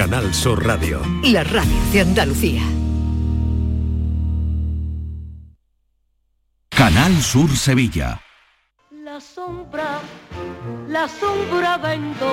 Canal Sur Radio. La radio de Andalucía. Canal Sur Sevilla. La sombra, la sombra vendó.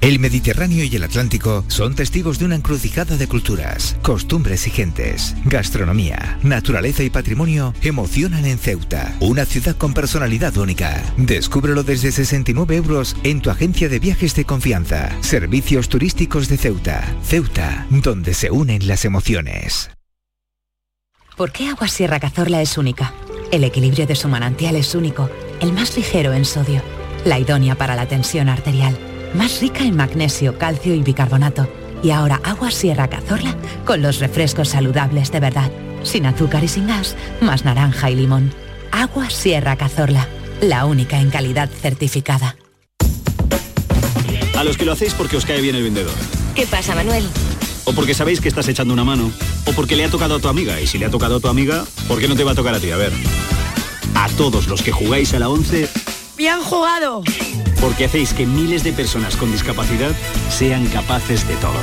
El Mediterráneo y el Atlántico son testigos de una encrucijada de culturas, costumbres y gentes. Gastronomía, naturaleza y patrimonio emocionan en Ceuta, una ciudad con personalidad única. Descúbrelo desde 69 euros en tu agencia de viajes de confianza. Servicios turísticos de Ceuta. Ceuta, donde se unen las emociones. ¿Por qué Agua Sierra Cazorla es única? El equilibrio de su manantial es único, el más ligero en sodio, la idónea para la tensión arterial más rica en magnesio, calcio y bicarbonato. Y ahora agua Sierra Cazorla con los refrescos saludables de verdad, sin azúcar y sin gas, más naranja y limón. Agua Sierra Cazorla, la única en calidad certificada. A los que lo hacéis porque os cae bien el vendedor. ¿Qué pasa, Manuel? O porque sabéis que estás echando una mano. O porque le ha tocado a tu amiga. Y si le ha tocado a tu amiga, ¿por qué no te va a tocar a ti? A ver. A todos los que jugáis a la 11... ¡Bien jugado! Porque hacéis que miles de personas con discapacidad sean capaces de todo.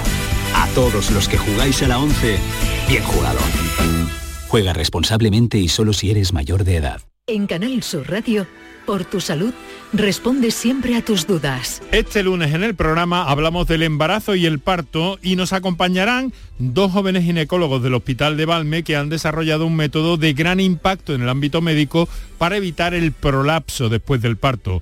A todos los que jugáis a la 11, bien jugado. Juega responsablemente y solo si eres mayor de edad. En Canal Sur Radio, por tu salud, responde siempre a tus dudas. Este lunes en el programa hablamos del embarazo y el parto y nos acompañarán dos jóvenes ginecólogos del Hospital de Valme que han desarrollado un método de gran impacto en el ámbito médico para evitar el prolapso después del parto.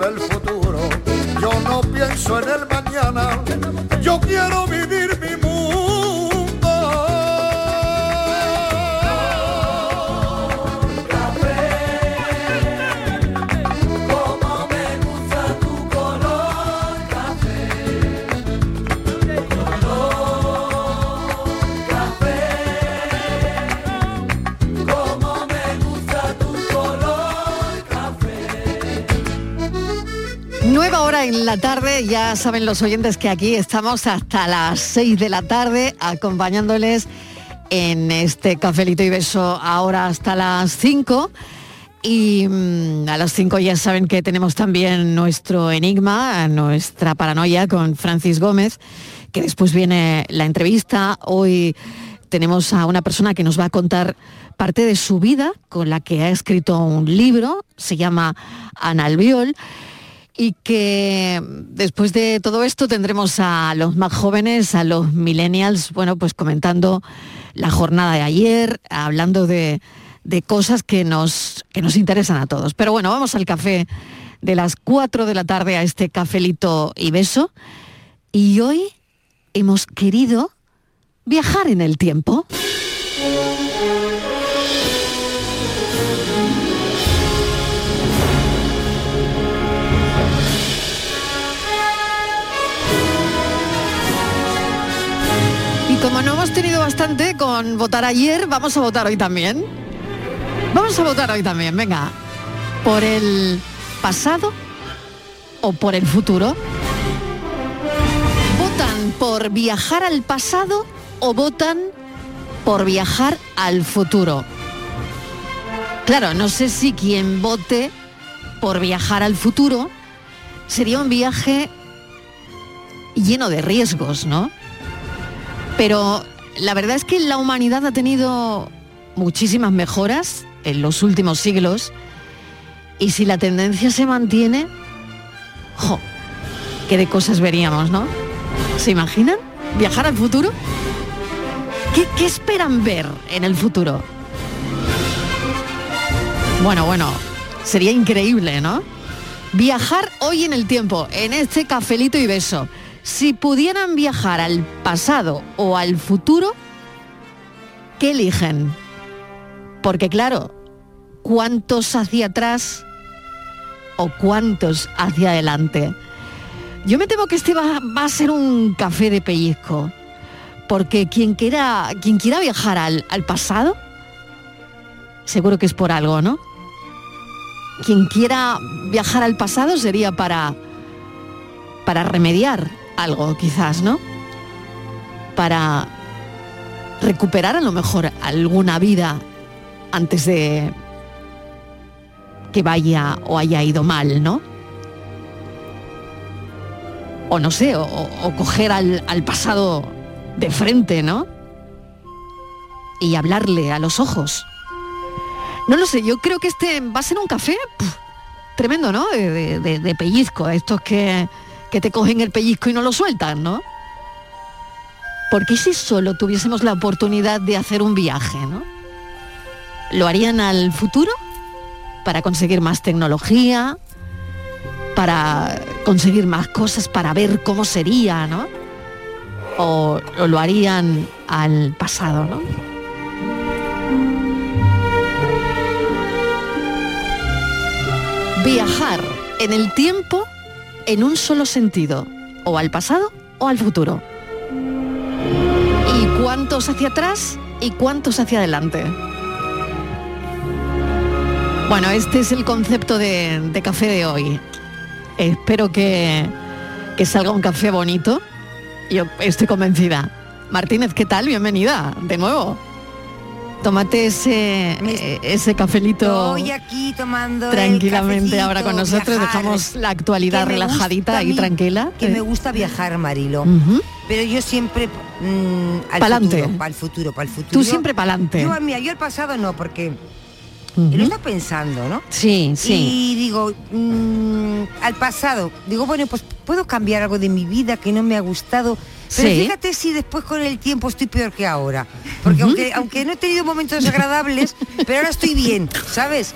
Dicen la tarde, ya saben los oyentes que aquí estamos hasta las 6 de la tarde acompañándoles en este cafelito y beso ahora hasta las 5. Y mm, a las 5 ya saben que tenemos también nuestro enigma, nuestra paranoia con Francis Gómez, que después viene la entrevista. Hoy tenemos a una persona que nos va a contar parte de su vida, con la que ha escrito un libro, se llama Ana Albiol. Y que después de todo esto tendremos a los más jóvenes, a los millennials, bueno, pues comentando la jornada de ayer, hablando de, de cosas que nos, que nos interesan a todos. Pero bueno, vamos al café de las 4 de la tarde a este cafelito y beso. Y hoy hemos querido viajar en el tiempo. Como no hemos tenido bastante con votar ayer, vamos a votar hoy también. Vamos a votar hoy también, venga. ¿Por el pasado o por el futuro? ¿Votan por viajar al pasado o votan por viajar al futuro? Claro, no sé si quien vote por viajar al futuro sería un viaje lleno de riesgos, ¿no? Pero la verdad es que la humanidad ha tenido muchísimas mejoras en los últimos siglos y si la tendencia se mantiene, ¡jo! ¿Qué de cosas veríamos, no? ¿Se imaginan? ¿Viajar al futuro? ¿Qué, esperan ver en el futuro? Bueno, bueno, sería increíble, ¿no? Viajar hoy en el tiempo, en este cafelito y beso. Si pudieran viajar al pasado o al futuro, ¿qué eligen? Porque claro, ¿cuántos hacia atrás o cuántos hacia adelante? Yo me temo que este va, va a ser un café de pellizco, porque quien quiera, quien quiera viajar al, al pasado, seguro que es por algo, ¿no? Quien quiera viajar al pasado sería para, para remediar algo, quizás, ¿no? Para recuperar a lo mejor alguna vida antes de que vaya o haya ido mal, ¿no? O no sé, o, coger al, pasado de frente, ¿no? Y hablarle a los ojos. No lo sé, yo creo que este va a ser un café tremendo, ¿no? De- de pellizco, estos que, que te cogen el pellizco y no lo sueltan, ¿no? Porque si solo tuviésemos la oportunidad de hacer un viaje, ¿no? ¿Lo harían al futuro? Para conseguir más tecnología, para conseguir más cosas, para ver cómo sería, ¿no? O, o lo harían al pasado, ¿no? Viajar en el tiempo en un solo sentido, o al pasado o al futuro. ¿Y cuántos hacia atrás y cuántos hacia adelante? Bueno, este es el concepto de, café de hoy. Espero que, que salga un café bonito. Yo estoy convencida. Martínez, ¿qué tal? Bienvenida de nuevo. Tómate ese, eh, ese cafelito Estoy aquí tomando el tranquilamente ahora con nosotros. viajar. Dejamos la actualidad relajadita y mí, tranquila. Que Eh, me gusta viajar, Marilo. Pero yo siempre mm, al Pa'lante. futuro, para el futuro, para el futuro. Tú siempre pa'lante. Yo, mira, yo al pasado no, porque Lo está pensando, ¿no? Sí, sí. Y digo, mm, al pasado, digo, bueno, pues puedo cambiar algo de mi vida que no me ha gustado. Pero Sí. fíjate si después con el tiempo estoy peor que ahora. Porque aunque, aunque no he tenido momentos desagradables, pero ahora estoy bien, ¿sabes?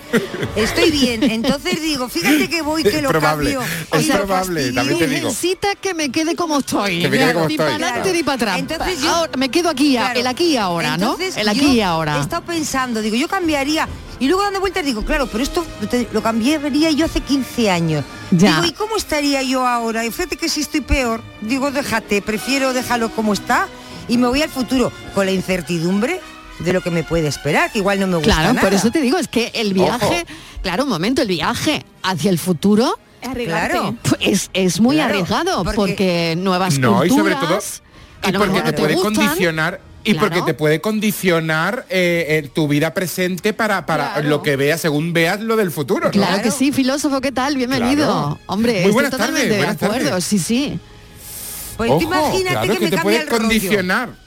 Estoy bien. Entonces digo, fíjate que voy, que Es lo probable, cambio. es y lo probable, fastidio. también te digo. Necesita que me quede como estoy. Que me quede como ni estoy, para adelante claro. ni para atrás. Entonces yo- Ahora, me quedo aquí, Claro. el aquí y ahora, ¿no? El aquí y ahora. He estado pensando, digo, yo cambiaría. Y luego dando vueltas digo, claro, pero esto lo cambiaría yo hace 15 años. Ya. Digo, ¿y cómo estaría yo ahora? Y fíjate que si estoy peor, digo, déjate, prefiero dejarlo como está y me voy al futuro con la incertidumbre de lo que me puede esperar, que igual no me gusta Claro, nada. por eso te digo, es que el viaje, Ojo. claro, un momento, el viaje hacia el futuro Claro. es, es muy Claro, arriesgado porque- porque, nuevas No, y sobre culturas, todo, y porque te puede gustan, condicionar y Claro. porque te puede condicionar eh, eh, tu vida presente para, para Claro. lo que veas según veas lo del futuro. ¿no? Claro que sí, filósofo, ¿qué tal? Bienvenido. Claro. Hombre, Muy estoy buenas totalmente tardes, de buenas acuerdo, tardes. sí, sí. Pues Ojo, tú imagínate claro, que, que me te cambia el rollo.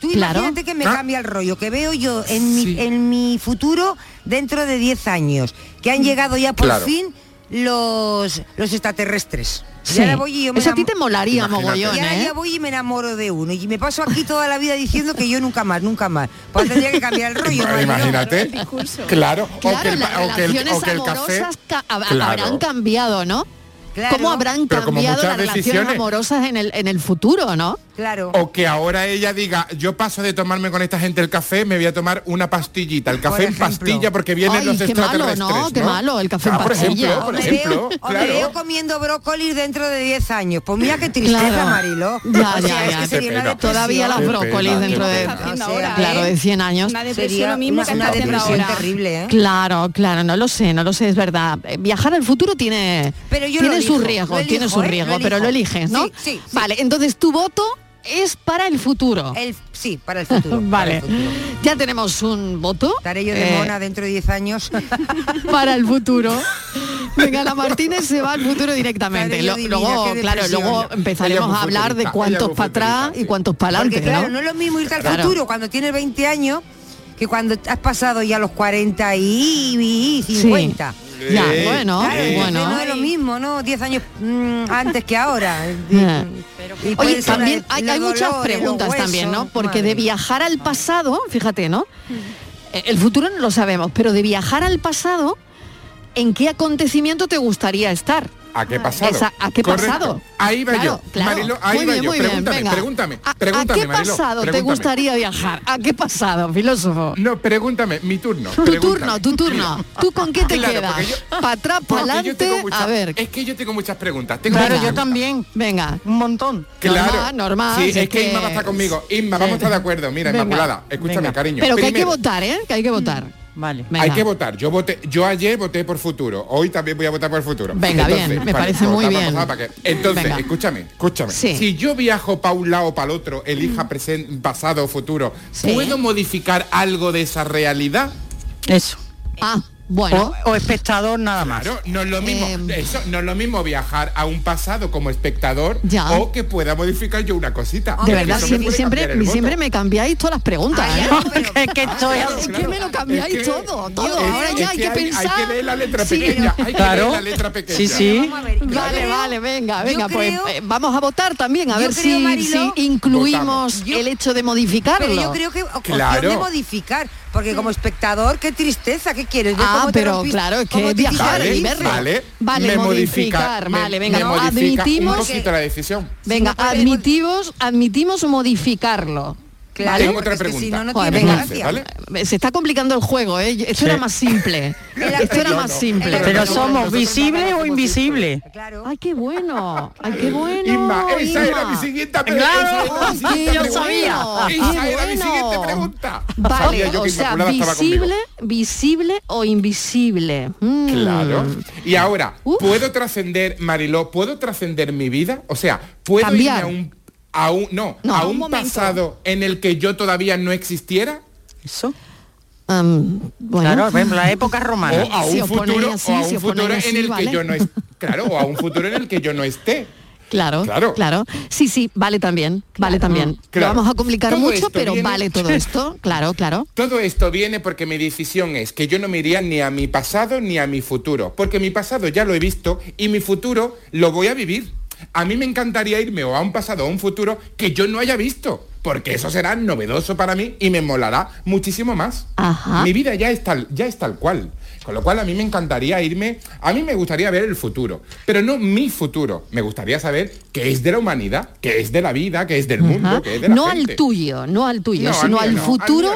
Tú Claro. imagínate que me Ah. cambia el rollo, que veo yo en mi, en mi futuro dentro de 10 años, que han llegado ya por Claro. fin los, los extraterrestres. Sí. Y ahora voy y yo me Eso a ti te molaría Imagínate. mogollón, Y ahora ¿eh? ya voy y me enamoro de uno. Y me paso aquí toda la vida diciendo que yo nunca más, nunca más. Pues tendría que cambiar el rollo. Imagínate. Claro, o que Claro, el, las o que el- relaciones o que el café. amorosas ca- hab- Claro. habrán cambiado, ¿no? Claro. ¿Cómo habrán Pero cambiado las relaciones decisiones. amorosas en el, en el futuro, no? Claro. O que ahora ella diga, yo paso de tomarme con esta gente el café, me voy a tomar una pastillita, el café en pastilla porque vienen Ay, los qué malo, extraterrestres. ¿no? Qué malo, el café en Ah, por pastilla. ejemplo, por O me ejemplo, veo- o me claro. veo comiendo brócoli dentro de 10 años. Pues mira qué tristeza, Claro. Mariló. Ya, O sea, ya, es ya. que sería Qué una pena. depresión. Todavía las brócolis pena, dentro de... sea, Claro, de 100 años. Una depresión Sería lo mismo una, que una está haciendo depresión ahora. terrible, ¿eh? Claro, claro, no lo sé, no lo sé, es verdad. Eh, Viajar al futuro tiene, Pero yo tiene lo su elijo, riesgo, lo tiene elijo, su ¿eh? riesgo, Lo pero lo eliges, ¿no? Sí, sí, sí. Vale, entonces tu voto es para el futuro. El, sí, para el futuro. Vale, el futuro. ya tenemos un voto. Estaré yo de eh, mona dentro de 10 años. para el futuro. Venga, la Martínez se va al futuro directamente. Lo- divina, luego, claro, luego empezaremos a hablar de cuántos para atrás y cuántos para Porque adelante, claro, ¿no? no es lo mismo irte al Claro. futuro cuando tienes 20 años que cuando has pasado ya los 40 y, y 50. Ya, Eh, bueno, Claro, bueno. no es lo mismo, ¿no? 10 años mm, antes que ahora. Ya. Y puede Oye, también hay, muchas dolores, preguntas huesos, también, ¿no? Porque madre de viajar al pasado, fíjate, ¿no? Eh, El futuro no lo sabemos, pero de viajar al pasado, ¿en qué acontecimiento te gustaría estar? ¿A qué pasado? Esa- ¿A qué Correcto. pasado? Ahí va Claro, yo. claro. Ahí Muy va bien, yo. muy bien, Pregúntame, venga. pregúntame. ¿A, qué pasado te gustaría viajar? ¿A qué pasado, filósofo? No, pregúntame, mi turno. Tu turno, tu turno. ¿Tú con qué te Claro, quedas? yo- ¿Para atrás, para adelante? muchas- A ver. Es que yo tengo muchas preguntas. Tengo Claro, yo. También, Venga. un montón. Claro. Normal, normal, Sí, es es que, que- Inma va a estar conmigo. Inma, vamos a estar de acuerdo. Mira. Inmaculada, escúchame, cariño. Pero que hay que votar, ¿eh? Que hay que votar. Vale. Venga. Hay que votar. Yo voté, yo ayer voté por futuro. Hoy también voy a votar por futuro. Venga, bien, me parece muy bien. Entonces, Venga. escúchame, escúchame. Sí. Si yo viajo para un lado o para el otro, elija presente, pasado o futuro, Sí. ¿puedo modificar algo de esa realidad? Eso. Ah, bueno. O, o espectador nada más. Claro, no es lo mismo, Eh, eso, no es lo mismo viajar a un pasado como espectador Ya. o que pueda modificar yo una cosita. De verdad, siempre, siempre, siempre me cambiáis todas las preguntas. Ay, ¿eh? no, pero- Es que estoy claro, Es que claro. me lo cambiáis Es que- todo, todo. es- Ahora es ya hay que, hay, pensar. Hay que leer la letra Sí, pequeña. Hay que Claro. leer la letra pequeña. Sí, sí. Ver, yo Vale, creo- vale, venga, yo venga, pues creo- eh, vamos a votar también, a yo ver creo, si, Mariló, si incluimos Votamos. el hecho de modificarlo. Pero yo creo que opción Claro. de modificar, porque como espectador, qué tristeza, ¿qué quieres? Ah, cómo pero rompiste- claro, es que viajar. Vale, Vale, me modificar, modifica, vale, venga, me no, modifica admitimos- un poquito la decisión. Venga, Si no puede- admitimos, admitimos modificarlo. Claro, Tengo otra que si pregunta. no, no Joder, tiene venga. gracia. ¿vale? Se está complicando el juego, ¿eh? Esto Sí. era más simple. Esto era más no. simple. Pero Pero somos visibles o invisibles. Claro. Ay, qué bueno. Ay, qué bueno. Inma, esa era Inma. mi siguiente pre- Claro, esa era siguiente yo pregunta. sabía. Esa Qué era mi siguiente pregunta. Vale, Sabía yo o que sea, estaba conmigo. visible, visible o invisible. Mm. Claro. Y ahora, Uf. ¿puedo trascender, Mariló, puedo trascender mi vida? O sea, ¿puedo Cambiar. irme a un, a un- no, No. a Un pasado en el que yo todavía no existiera? Eso. Um, bueno. Claro, por ejemplo, la época romana. O a un Si futuro, así, o a un futuro así, en el vale. que yo no es, claro, o a un futuro en el que yo no esté. Claro, Claro. claro, Sí, sí, vale también, vale también. Claro. Lo vamos a complicar Todo mucho, pero viene- vale todo esto. Claro, claro. Todo esto viene porque mi decisión es que yo no me iría ni a mi pasado ni a mi futuro, porque mi pasado ya lo he visto y mi futuro lo voy a vivir. A mí me encantaría irme o a un pasado o a un futuro que yo no haya visto, porque eso será novedoso para mí y me molará muchísimo más. Ajá. Mi vida ya es tal, ya es tal cual. Con lo cual a mí me encantaría irme, a mí me gustaría ver el futuro, pero no mi futuro. Me gustaría saber qué es de la humanidad, qué es de la vida, qué es del mundo, qué es de la No gente. al tuyo, no al tuyo, No, sino al no, futuro.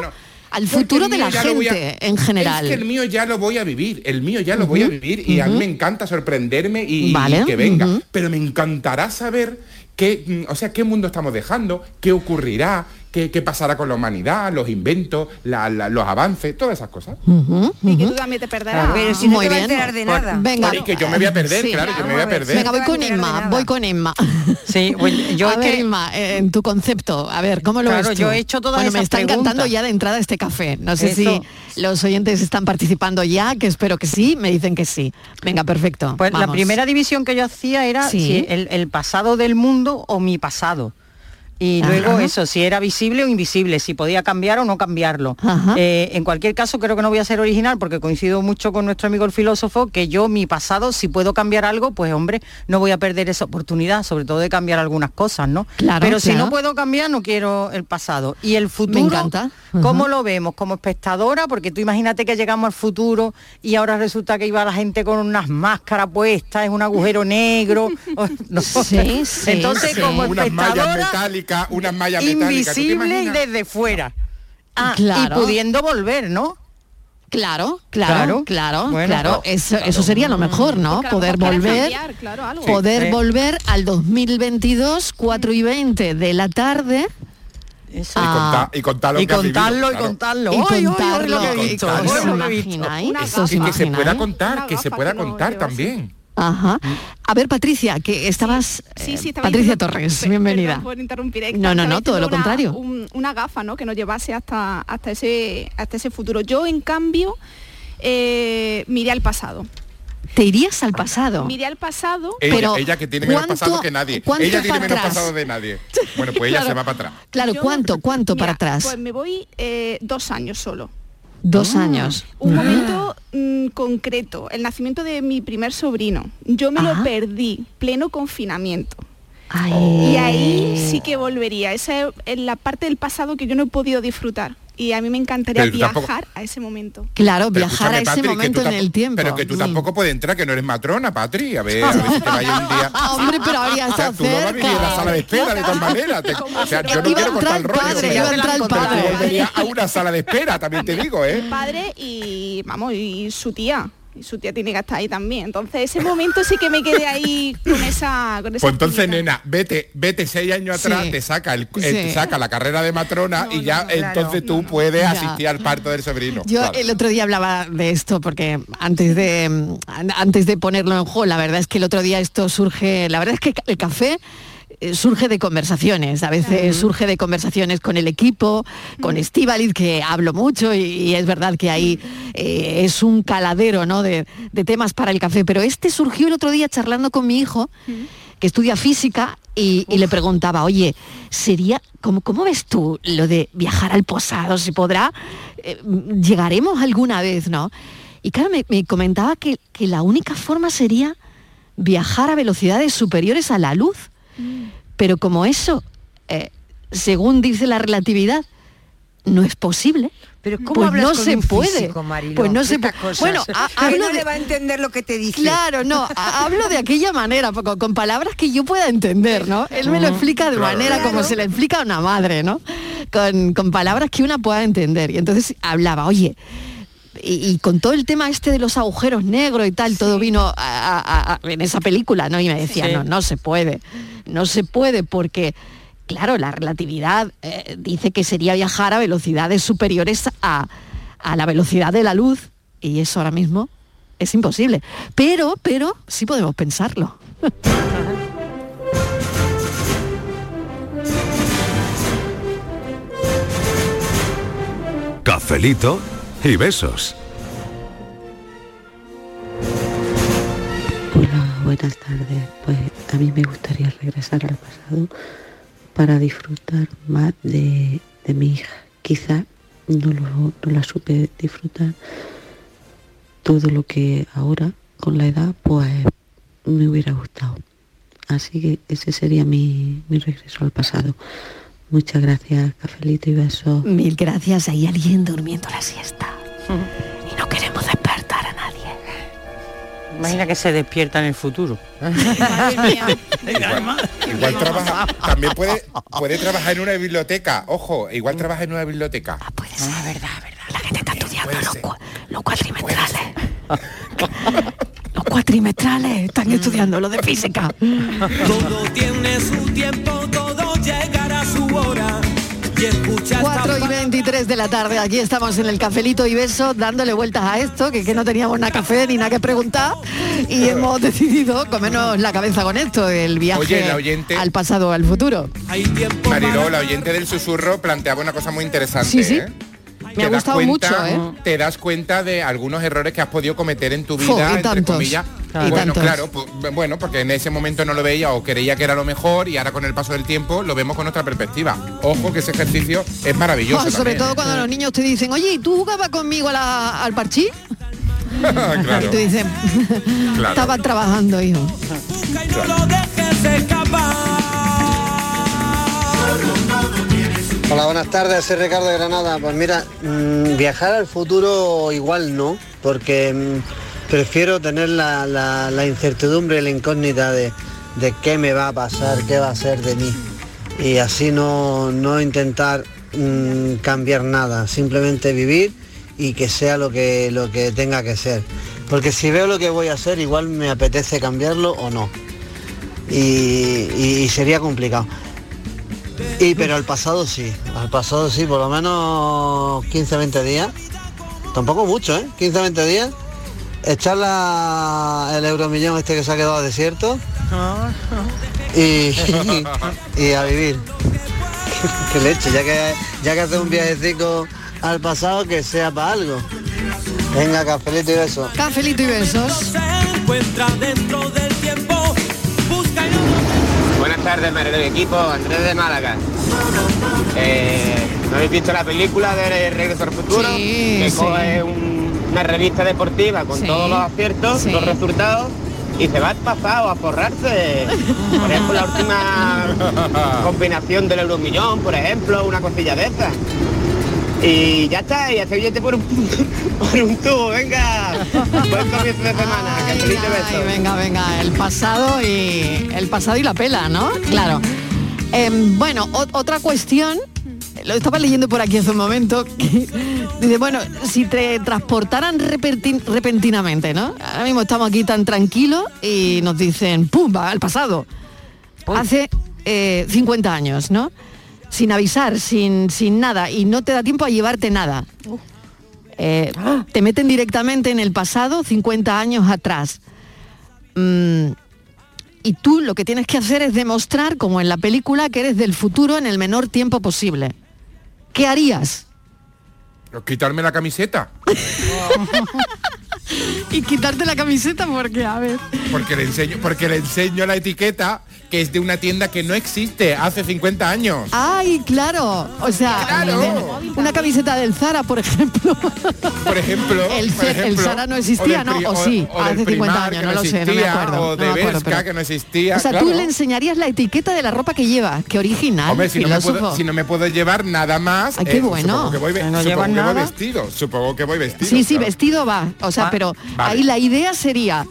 Al futuro de la a- gente en general. Es que el mío ya lo voy a vivir, el mío ya lo voy a vivir y a mí me encanta sorprenderme y, que venga. Pero me encantará saber qué, mm, o sea, qué mundo estamos dejando, qué ocurrirá, qué, qué pasará con la humanidad, los inventos, la- la- los avances, todas esas cosas. Ujú, Y que tú también te perderás. Pero si no Muy te va a bien. enterar de Por- nada. Venga. Y que yo me voy a perder, Sí. claro, yo me voy a perder. Venga, voy con vas Inma, voy con Inma. Sí, bueno, yo a ver, que- Inma, eh, en tu concepto, a ver, ¿cómo lo Claro, ves tú? yo he hecho todas bueno, me esas está encantando ya de entrada este café. No sé Eso. si los oyentes están participando ya, que espero que sí, me dicen que sí. Venga, perfecto. Pues la primera división que yo hacía era Sí. si el, el pasado del mundo o mi pasado. Y Ajá. luego eso, si era visible o invisible, si podía cambiar o no cambiarlo. Eh, en cualquier caso, creo que no voy a ser original porque coincido mucho con nuestro amigo el filósofo, que yo mi pasado, si puedo cambiar algo, pues hombre, no voy a perder esa oportunidad, sobre todo de cambiar algunas cosas, ¿no? Claro, Pero si no puedo cambiar, no quiero el pasado. Y el futuro, encanta. ¿cómo lo vemos? Como espectadora, porque tú imagínate que llegamos al futuro y ahora resulta que iba la gente con unas máscaras puestas, es un agujero negro. no. Sí, sí, Entonces, sí. como espectadora, metálicas, unas mallas metálicas. ¿tú te invisible y desde fuera. Ah, Claro. y pudiendo volver, ¿no? Claro, claro, claro, Bueno, claro. Eso, eso sería lo mejor, ¿no? Porque Poder volver, cambiar, claro, algo. poder Sí. volver al 2022, 4 y 20 de la tarde. Eso. Y, Ah. contar, y contar lo Y que has vivido, contarlo y contarlo. Y contarlo. lo que he visto, contarlo. ay, ¿Os lo que he visto. imagináis? Una ¿Eso os Y que se pueda contar, que se pueda que no contar también. Ajá. A ver, Patricia, que estabas... Sí, eh, sí, estaba Patricia Torres, bienvenida. perdón por interrumpir, es que No, no, no, todo lo una- contrario. un- una gafa, ¿no? Que nos llevase hasta, hasta, ese, hasta ese futuro. Yo, en cambio, eh, miré al pasado. Te irías al pasado. Miré al pasado. Ella, Pero, ella que tiene menos ¿cuánto- pasado que nadie. Ella tiene menos atrás? pasado de nadie. Bueno, pues ella Claro. se va para atrás. Claro, Yo- ¿cuánto, cuánto para Mira, atrás? Pues me voy eh, dos años solo. Dos años. Un momento mm, concreto, el nacimiento de mi primer sobrino. Yo me Ajá. lo perdí, pleno confinamiento. Ay. Y ahí sí que volvería. Esa es la parte del pasado que yo no he podido disfrutar. Y a mí me encantaría Pero viajar tampoco- a ese momento. Claro, Pero viajar a ese Patri, momento en el tiempo. Pero que tú Sí. tampoco puedes entrar, que no eres matrona, Patri. A ver, a ver si te vaya un día. Hombre, pero habría O sea, estado tú no vas a vivir en la sala de espera de todas maneras. Te- o sea, yo no Iba quiero cortar el rollo. padre, pero iba a entrar el Yo padre. volvería a una sala de espera, también te digo, ¿eh? Padre y, vamos, y su tía. Y su tía tiene que estar ahí también. Entonces, ese momento sí que me quedé ahí con esa... Con esa Pues entonces, nena, vete, vete seis años atrás, Sí. te saca el, el- Sí. te saca la carrera de matrona y ya entonces tú puedes Ya. asistir al parto del sobrino. Yo Claro. el otro día hablaba de esto porque antes de an- antes de ponerlo en juego, la verdad es que el otro día esto surge, la verdad es que el café eh, surge de conversaciones, a veces surge de conversaciones con el equipo, con Estíbaliz, que hablo mucho y, y es verdad que ahí eh, es un caladero ¿no? de, de temas para el café, pero este surgió el otro día charlando con mi hijo, que estudia física, y, y le preguntaba, oye, sería, ¿cómo, ¿cómo ves tú lo de viajar al posado? ¿Se podrá? Eh, ¿Llegaremos alguna vez, no? Y claro, me, me comentaba que, que la única forma sería viajar a velocidades superiores a la luz. Pero como eso, eh, según dice la relatividad, no es posible. Pero ¿cómo pues hablas no con se un puede. físico, Mariló? Pues no se puede. Bueno, a- hablo no de- le va a entender lo que te dice. Claro, no, a- hablo de aquella manera, con, con palabras que yo pueda entender, ¿no? Él me lo explica de Claro. manera como se le explica a una madre, ¿no? Con, con palabras que una pueda entender. Y entonces hablaba, oye, y, y con todo el tema este de los agujeros negros y tal, todo vino a- a- a- en esa película, ¿no? Y me decía, Sí. no, no se puede, no se puede porque, claro, la relatividad eh, dice que sería viajar a velocidades superiores a, a la velocidad de la luz y eso ahora mismo es imposible. Pero, pero sí podemos pensarlo. Cafelito y besos. Hola, buenas tardes. Pues a mí me gustaría regresar al pasado para disfrutar más de, de mi hija. Quizá no, lo, no la supe disfrutar todo lo que ahora, con la edad, pues me hubiera gustado. Así que ese sería mi, mi regreso al pasado. Muchas gracias, cafelito y besos. Mil gracias. Hay alguien durmiendo la siesta. Y no queremos despertar a nadie. Imagina que se despierta en el futuro. Igual trabaja, también puede, puede trabajar en una biblioteca. Ojo, igual trabaja en una biblioteca. Puede ser. verdad, verdad. La gente está estudiando los, cua- los cuatrimestrales. los cuatrimestrales están estudiando lo de física. Todo tiene su tiempo, 4 y 23 de la tarde, aquí estamos en el cafelito y beso dándole vueltas a esto, que, que no teníamos nada café ni nada que preguntar y hemos decidido comernos la cabeza con esto, el viaje Oye, la oyente- al pasado o al futuro. Mariló, la oyente del susurro planteaba una cosa muy interesante. Sí, sí. ¿eh? Te ha das gustado cuenta, mucho, ¿eh? te das cuenta de algunos errores que has podido cometer en tu Jo, vida, y entre tantos, comillas. y bueno, tantos. claro, pues, bueno, porque en ese momento no lo veía o creía que era lo mejor y ahora con el paso del tiempo lo vemos con otra perspectiva. Ojo que ese ejercicio es maravilloso. Oh, sobre también, todo ¿eh? cuando los niños te dicen, oye, ¿y tú jugabas conmigo a la- al parchí? claro, Y tú dices, claro. estaba trabajando, hijo. Hola, buenas tardes, soy Ricardo de Granada. Pues mira, mm, viajar al futuro igual no, porque mm, prefiero tener la, la- la incertidumbre, la incógnita de, de qué me va a pasar, qué va a ser de mí. Y así no, no intentar mm, cambiar nada, simplemente vivir y que sea lo que, lo que tenga que ser. Porque si veo lo que voy a hacer, igual me apetece cambiarlo o no. Y, sería complicado. Y pero al pasado sí, al pasado sí, por lo menos 15, 20 días. Tampoco mucho, ¿eh? 15, 20 días. Echar la- el euromillón este que se ha quedado desierto y, y a vivir. Qué leche, ya que ya que hace un viajecito al pasado que sea para algo. Venga, cafelito y beso. Cafelito y besos. encuentra dentro del tardes, Mario del equipo, Andrés de Málaga. Eh, ¿No habéis visto la película de Regreso al Futuro? Sí, que sí. coge un- una revista deportiva con Sí, todos los aciertos, los resultados, y se va al pasado a forrarse. Por ejemplo, la última combinación del euromillón, por ejemplo, una cosilla de esas. Y ya está, y hace billete por un, por un tubo, venga. Buen comienzo de semana, que. Ay, venga, venga, el pasado y el pasado y la pela, ¿no? Claro. Em, bueno, o- otra cuestión, lo estaba leyendo por aquí hace un momento, que dice, bueno, si te transportaran repentin- repentinamente, ¿no? Ahora mismo estamos aquí tan tranquilos y nos dicen, ¡pum! va al pasado. Hace eh, 50 años, ¿no? Sin avisar, sin, sin nada, y no te da tiempo a llevarte nada. Eh, te meten directamente en el pasado 50 años atrás. Mm, y tú lo que tienes que hacer es demostrar, como en la película, que eres del futuro en el menor tiempo posible. ¿Qué harías? Quitarme la camiseta. Y quitarte la camiseta porque, a ver. Porque le enseño, porque le enseño la etiqueta que es de una tienda que no existe hace 50 años. ¡Ay, claro! O sea, Claro. una camiseta del Zara, por ejemplo. Por ejemplo, El, por Ce- el ejemplo, Zara no existía, del ¿no? pri- O sí, o hace 50 Primark, años, que no lo sé, no me existía, acuerdo. O de no acuerdo, pero- que no existía. O sea, claro. tú le enseñarías la etiqueta de la ropa que llevas. Qué original, Hombre, si no, me puedo, si no me puedo llevar nada más, Ay, qué eh, bueno. supongo que voy, No supongo que voy nada. vestido. Supongo que voy vestido. Sí, sí, claro. vestido va. O sea, Va- pero vale. ahí la idea sería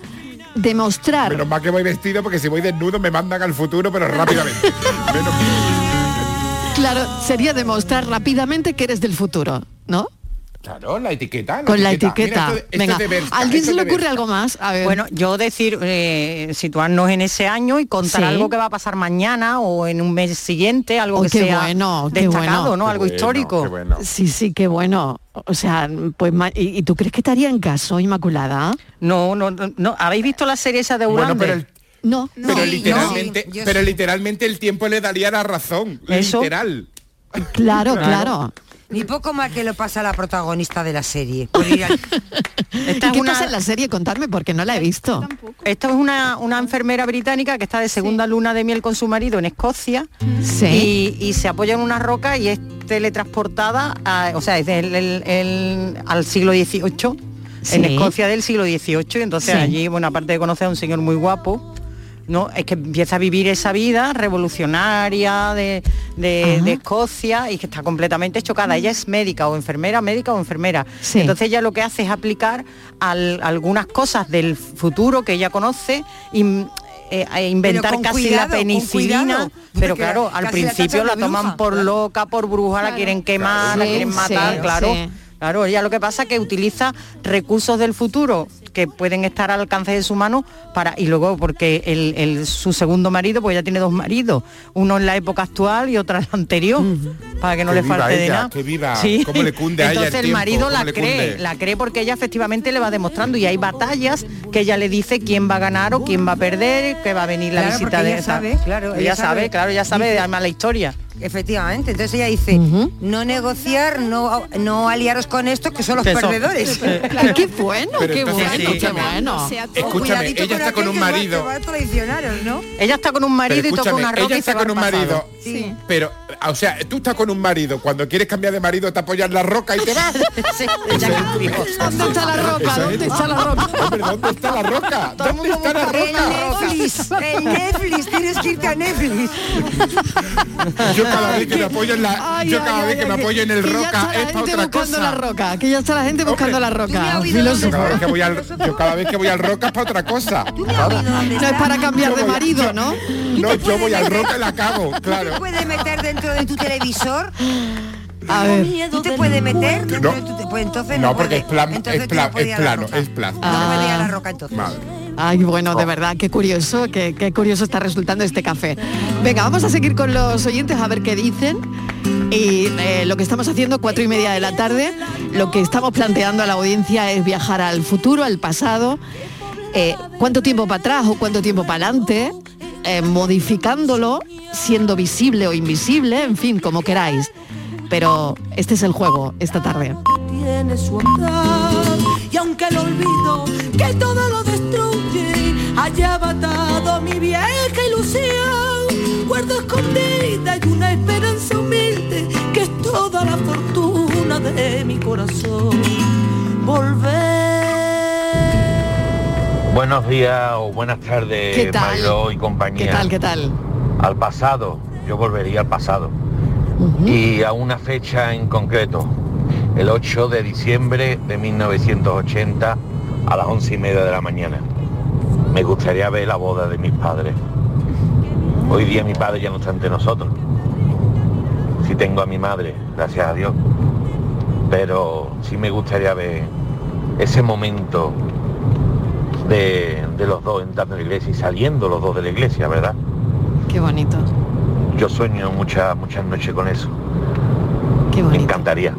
demostrar. Menos mal que voy vestido porque si voy desnudo me mandan al futuro, pero rápidamente. Menos- Claro, sería demostrar rápidamente que eres del futuro, ¿no? Claro, la etiqueta. Con la Mira, etiqueta. esto- esto Venga, es de Bershka, ¿a ¿alguien se le ocurre algo más? A ver. Bueno, yo decir, eh, situarnos en ese año y contar Sí. algo que va a pasar mañana o en un mes siguiente, algo Oh, que qué sea bueno, qué destacado, bueno. ¿no? Qué algo bueno, histórico. Sí, sí, qué bueno. O sea, pues ¿y, y tú crees que te haría en caso, Inmaculada? No, no, no, no. ¿Habéis visto la serie esa de Bueno, pero el- No, pero literalmente, yo pero sí. literalmente el tiempo le daría la razón. Eso. Literal. Claro, claro. Ni poco mal que lo pasa la protagonista de la serie. por ir al- ¿Y qué pasa en la serie? Contarme porque no la he visto. Esto es una, una enfermera británica que está de segunda luna de miel con su marido en Escocia Sí. y, y se apoya en una roca y es teletransportada, a- o sea, es del el- el- al siglo XVIII, en Sí. Escocia del siglo XVIII, y entonces Sí. allí, bueno, aparte de conocer a un señor muy guapo, ¿no? Es que empieza a vivir esa vida revolucionaria de, de- Escocia y que está completamente chocada. Ella es médica o enfermera, médica o enfermera. Sí. Entonces ella lo que hace es aplicar al- algunas cosas del futuro que ella conoce y eh, a inventar casi cuidado, la penicilina, pero claro, la- al la principio la toman bruja, por loca, por bruja, la quieren quemar, la quieren matar, sí, claro. sí. Claro, ella lo que pasa es que utiliza recursos del futuro que pueden estar al alcance de su mano para y luego porque el, su segundo marido pues ya tiene dos maridos uno en la época actual y otro en la anterior para que no Que le falte de nada que viva. Cómo le cunde a ella el entonces el, tiempo, marido la cree la cree porque ella efectivamente le va demostrando y hay batallas que ella le dice quién va a ganar o quién va a perder que va a venir la Claro, visita de ella esa- sabe, claro, ella, ella sabe, sabe. claro ella sabe Dice- además la historia efectivamente. Entonces ella dice, no negociar, no, no aliaros con estos que son los perdedores. Qué bueno, Pero qué entonces, bueno, qué escúchame, bueno. Escúchame, ella está con un marido. Va a traicionaros, ¿no? Ella está con un marido y toca una roca ella y se está va con un pasado. marido. Pero, o sea, tú estás con un marido, cuando quieres cambiar de marido te apoyas la roca y te vas. ¿Dónde está la roca? ¿Dónde está la roca? Hombre, ¿dónde está la roca? ¿Dónde está la En roca? Netflix, en Netflix, tienes que irte a Netflix. Yo cada vez que me apoyo en la, Ay, yo cada ay, vez que ay, me apoyo en el roca es para otra cosa. la roca, que ya está la gente buscando la roca. Yo cada, vez que voy al, yo cada vez que voy al roca es para otra cosa. No es para cambiar de marido, ¿no? No, yo voy al roca y la cago, claro. ¿Te puedes meter dentro de tu televisor? A ver. ¿Tú te puedes meter? No. Tú te- pues entonces no, No, porque es, plan, Entonces es, plan, plano, es plano. No ir a la roca entonces. Madre. Ay, bueno, Oh. de verdad, qué curioso, qué, qué curioso está resultando este café. Venga, vamos a seguir con los oyentes a ver qué dicen. Y eh, lo que estamos haciendo, cuatro y media de la tarde, lo que estamos planteando a la audiencia es viajar al futuro, al pasado, eh, cuánto tiempo para atrás o cuánto tiempo para adelante, eh, modificándolo, siendo visible o invisible, en fin, como queráis. Pero este es el juego esta tarde. tiene su andar y aunque el olvido que todo lo destruye haya matado mi vieja ilusión guardo escondida y una esperanza humilde que es toda la fortuna de mi corazón volver Buenos días o buenas tardes, ¿Qué tal? Mariló y compañía. ¿Qué tal, qué tal? Al pasado, yo volvería al pasado. Y a una fecha en concreto, el 8 de diciembre de 1980 a las 11 y media de la mañana. Me gustaría ver la boda de mis padres. Hoy día mi padre ya no está entre nosotros. Sí tengo a mi madre, gracias a Dios. Pero sí me gustaría ver ese momento de, de los dos entrando a la iglesia y saliendo los dos de la iglesia, ¿verdad? Qué bonito. Yo sueño muchas muchas noches con eso. Qué Me encantaría.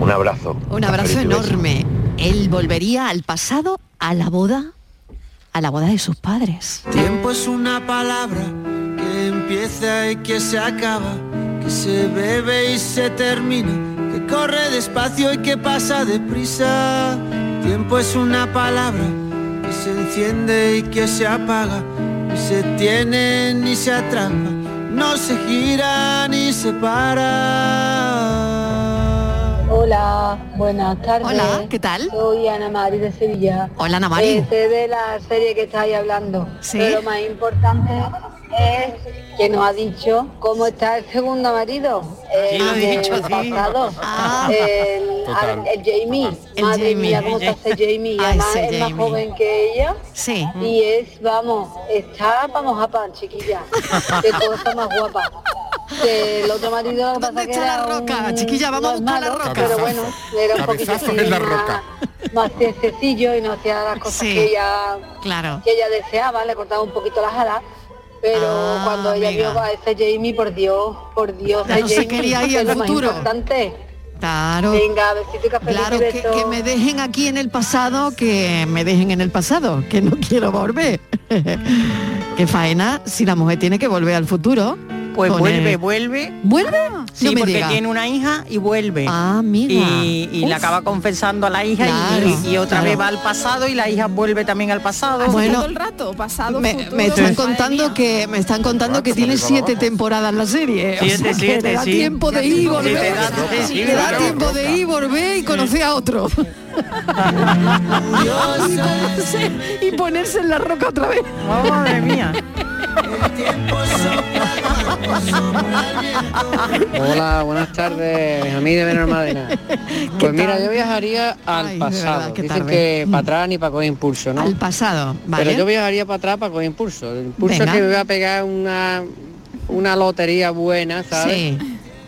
Un abrazo. Un abrazo enorme. Él volvería al pasado, a la boda, a la boda de sus padres. Tiempo es una palabra que empieza y que se acaba, que se bebe y se termina, que corre despacio y que pasa deprisa. Tiempo es una palabra que se enciende y que se apaga, ni se tiene ni se atrapa, no se gira ni se para. Hola, buenas tardes. Hola, ¿qué tal? Soy Ana Mari de Sevilla. Hola, Ana Mari. Eh, sé de la serie que estáis hablando. Sí. Pero lo más importante es que nos ha dicho cómo está el segundo marido. Sí, lo dicho, pasado. Ah. El, el Jamie. El Madre Jamie. mía, cómo está ese Jamie. Ay, además ese es más Jamie. joven que ella. Sí. Y es, vamos, está, vamos a pan, chiquilla. Qué cosa más guapa. Que el otro marido lo que pasa que está la roca? un- Chiquilla, vamos a buscar la malo, roca. Pero bueno, era un poquito así en la más- roca. más sencillo y no hacía las cosas Sí. que ella Claro. que ella deseaba, le cortaba un poquito las alas. Pero Ah, cuando ella amiga. vio a ese Jamie, por Dios, por Dios, Ya no se Jamie, quería ir al futuro. Claro. Venga, besito y café Claro, que, que me dejen aquí en el pasado, que me dejen en el pasado, que no quiero volver. Qué faena si la mujer tiene que volver al futuro. Pues con vuelve, el- vuelve. ¿Vuelve? Sí, no me porque diga. tiene una hija y vuelve. Ah, mira. Y, y le Uf. acaba confesando a la hija y- Claro, y, y otra claro. vez va al pasado y la hija vuelve también al pasado. Bueno, todo el rato, pasado, me, futuro. me están contando que me están contando que tiene siete temporadas la serie. O Siete, sea, siete, te da sí. tiempo de ir y Sí, volver. te da- sí, sí, Te da claro. tiempo de ir, volver y conocer a otro. y ponerse en la roca otra vez. Madre mía. Hola, buenas tardes, a mí de Benalmádena. Pues mira, yo viajaría al Ay, pasado. verdad, Dicen tarde. que para atrás ni para coger impulso, ¿no? Al pasado, ¿vale? Pero yo viajaría para atrás para coger impulso. El impulso Venga. es que me voy a pegar una, una lotería buena, ¿sabes? Sí.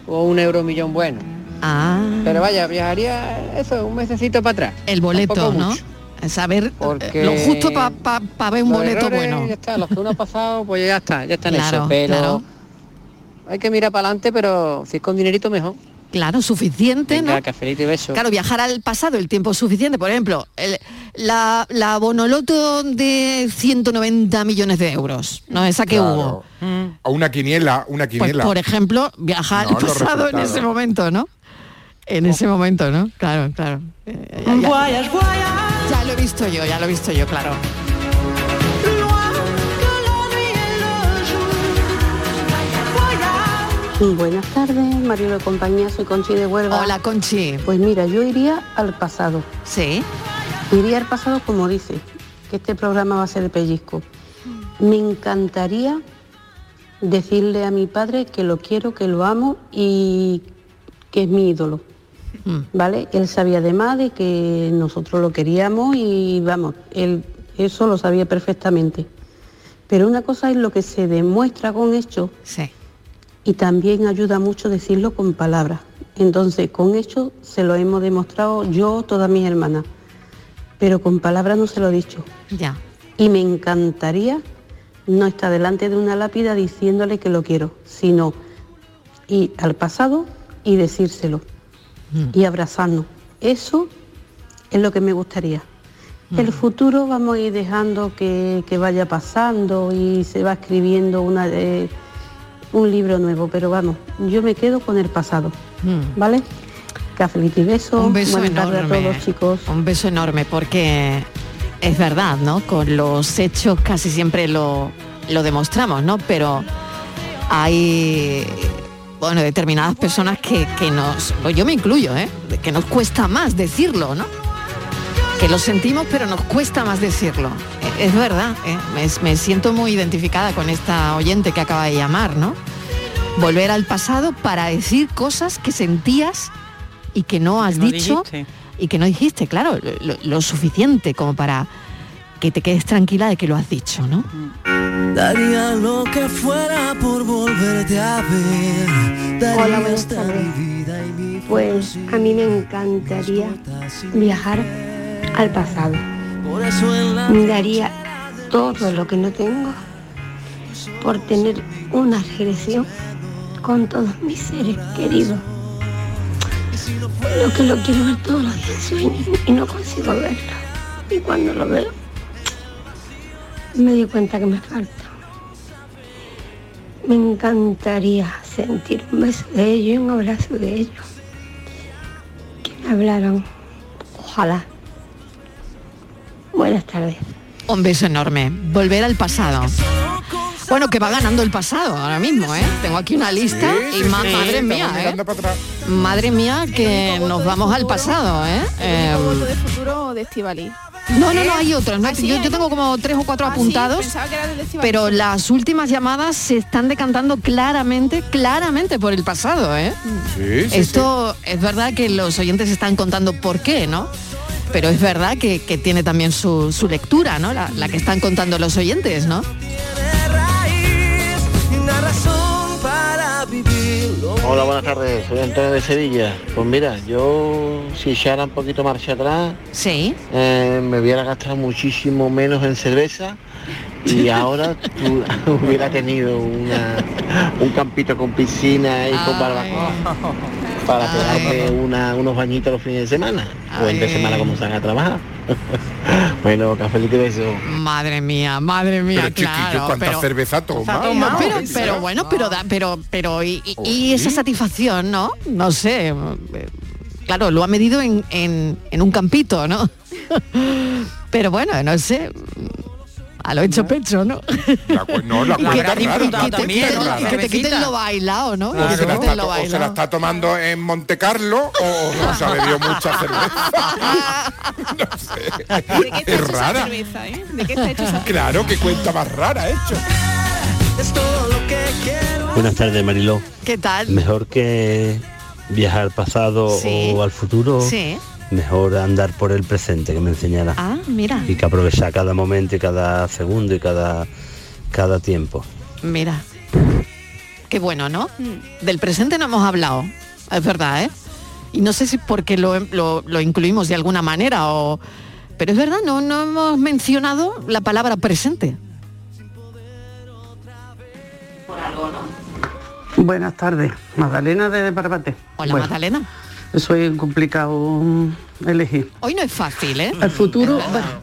O un euro millón bueno. Ah. Pero vaya, viajaría eso, un mesecito para atrás. El boleto, ¿no? mucho. Saber eh, Porque lo justo para ver un boleto errores, bueno. Ya está, los que uno ha pasado, pues ya está, ya está en Claro, eso. Pero claro. Hay que mirar para adelante, pero si es con dinerito mejor. Claro, suficiente, Venga, ¿no? cafelito y beso. Claro, viajar al pasado el tiempo suficiente. Por ejemplo, el- la, la bonoloto de 190 millones de euros, ¿no? Esa que Claro. hubo. O una quiniela, una Pues, quiniela. por ejemplo, viajar No, al pasado en ese momento, ¿no? En ese momento, ¿no? Claro, claro. Eh, ya, ya. Ya lo he visto yo, ya lo he visto yo, claro. Buenas tardes, Mario de compañía, soy Conchi de Huelva. Hola, Conchi. Pues mira, yo iría al pasado. Sí. Iría al pasado como dice, que este programa va a ser de pellizco. Me encantaría decirle a mi padre que lo quiero, que lo amo y que es mi ídolo. ¿Vale? Él sabía además de que nosotros lo queríamos y vamos, él eso lo sabía perfectamente. Pero una cosa es lo que se demuestra con hechos Sí. Y también ayuda mucho decirlo con palabras. Entonces, con hechos se lo hemos demostrado yo, todas mis hermanas, pero con palabras no se lo he dicho. Ya. Y me encantaría no estar delante de una lápida diciéndole que lo quiero, sino ir al pasado y decírselo y abrazarnos. Eso es lo que me gustaría. El futuro vamos a ir dejando que, que vaya pasando y se va escribiendo una, eh, un libro nuevo, pero vamos, yo me quedo con el pasado, ¿vale? Cafelito y beso. Un beso enorme. a todos, chicos. Un beso enorme porque es verdad, ¿no? Con los hechos casi siempre lo, lo demostramos, ¿no? Pero hay, bueno, determinadas personas que, que nos, yo me incluyo, ¿eh? Que nos cuesta más decirlo, ¿no? Que lo sentimos, pero nos cuesta más decirlo. Eh, Es verdad, ¿eh? me, me siento muy identificada con esta oyente que acaba de llamar, ¿no? Volver al pasado para decir cosas que sentías y que no has No dicho dijiste. y que no dijiste, claro, lo, suficiente como para que te quedes tranquila de que lo has dicho, ¿no? Daría lo que fuera por volverte a ver. Daría Hola, buenas tardes. Pues a mí me encantaría viajar al pasado. Daría todo lo que no tengo por tener una regresión con todos mis seres queridos. Lo que lo quiero ver todos los días en sueños y no consigo verlo. Y cuando lo veo, me di cuenta que me falta. Me encantaría sentir un beso de ellos y un abrazo de ellos. Que me hablaran. Ojalá. Buenas tardes. Un beso enorme. Volver al pasado. Bueno, que va ganando el pasado ahora mismo, ¿eh? Tengo aquí una lista Sí, y sí, ma- sí, madre mía, ¿eh? Madre mía, que nos vamos al pasado, ¿eh? Eh, voto de futuro de Estivali. no, no, no, hay otros. ¿no? ¿Ah? Yo, yo tengo como tres o cuatro Ah, apuntados. pensaba que era del Estivali. Pero las últimas llamadas se están decantando claramente, claramente por el pasado, ¿eh? Sí, sí, Esto es verdad que los oyentes están contando por qué, ¿no? Pero es verdad que, que tiene también su, su lectura, ¿no? La, la que están contando los oyentes, ¿no? Hola, buenas tardes, soy Antonio de Sevilla. Pues mira, yo si echara un poquito marcha atrás, sí. me hubiera gastado muchísimo menos en cerveza y ahora tu- hubiera tenido una, un campito con piscina y con barbacoa para pegarme una- unos bañitos los fines de semana o el de semana como salga a trabajar. bueno, cafelito y beso. Madre mía, madre mía, Pero chiquillo, claro. ¿cuánta pero, cerveza toma? No, pero, pero bueno, pero da, pero, pero y, y- y esa satisfacción, ¿no? No sé. Claro, lo ha medido en, en- en un campito, ¿no? Pero bueno, no sé. A lo hecho pecho, ¿no? La no, la Y que cuenta te- rara. y que te quiten- rara. y que te quiten lo bailado, ¿no? O que se, la está, lo to- o se la bailado. está tomando en Monte Carlo o, o se ha bebido mucha cerveza. no sé. ¿De qué está Es rara. cerveza, eh? ¿De qué está hecha esa Claro, que cuenta más rara hecho. Buenas tardes, Mariló. ¿Qué tal? Mejor que viajar al pasado Sí. o al futuro, Sí. Mejor andar por el presente que me enseñará. Ah, mira, Y que aprovechar cada momento y cada segundo y cada, cada tiempo. mira. Qué bueno, ¿no? Del presente no hemos hablado, es verdad, ¿eh? Y no sé si porque lo, lo- lo incluimos de alguna manera o... Pero es verdad, no, no hemos mencionado la palabra presente. Buenas tardes, Magdalena de Barbate. Hola, Bueno, Magdalena. Eso es complicado mm, elegir. Hoy no es fácil, ¿eh? El futuro,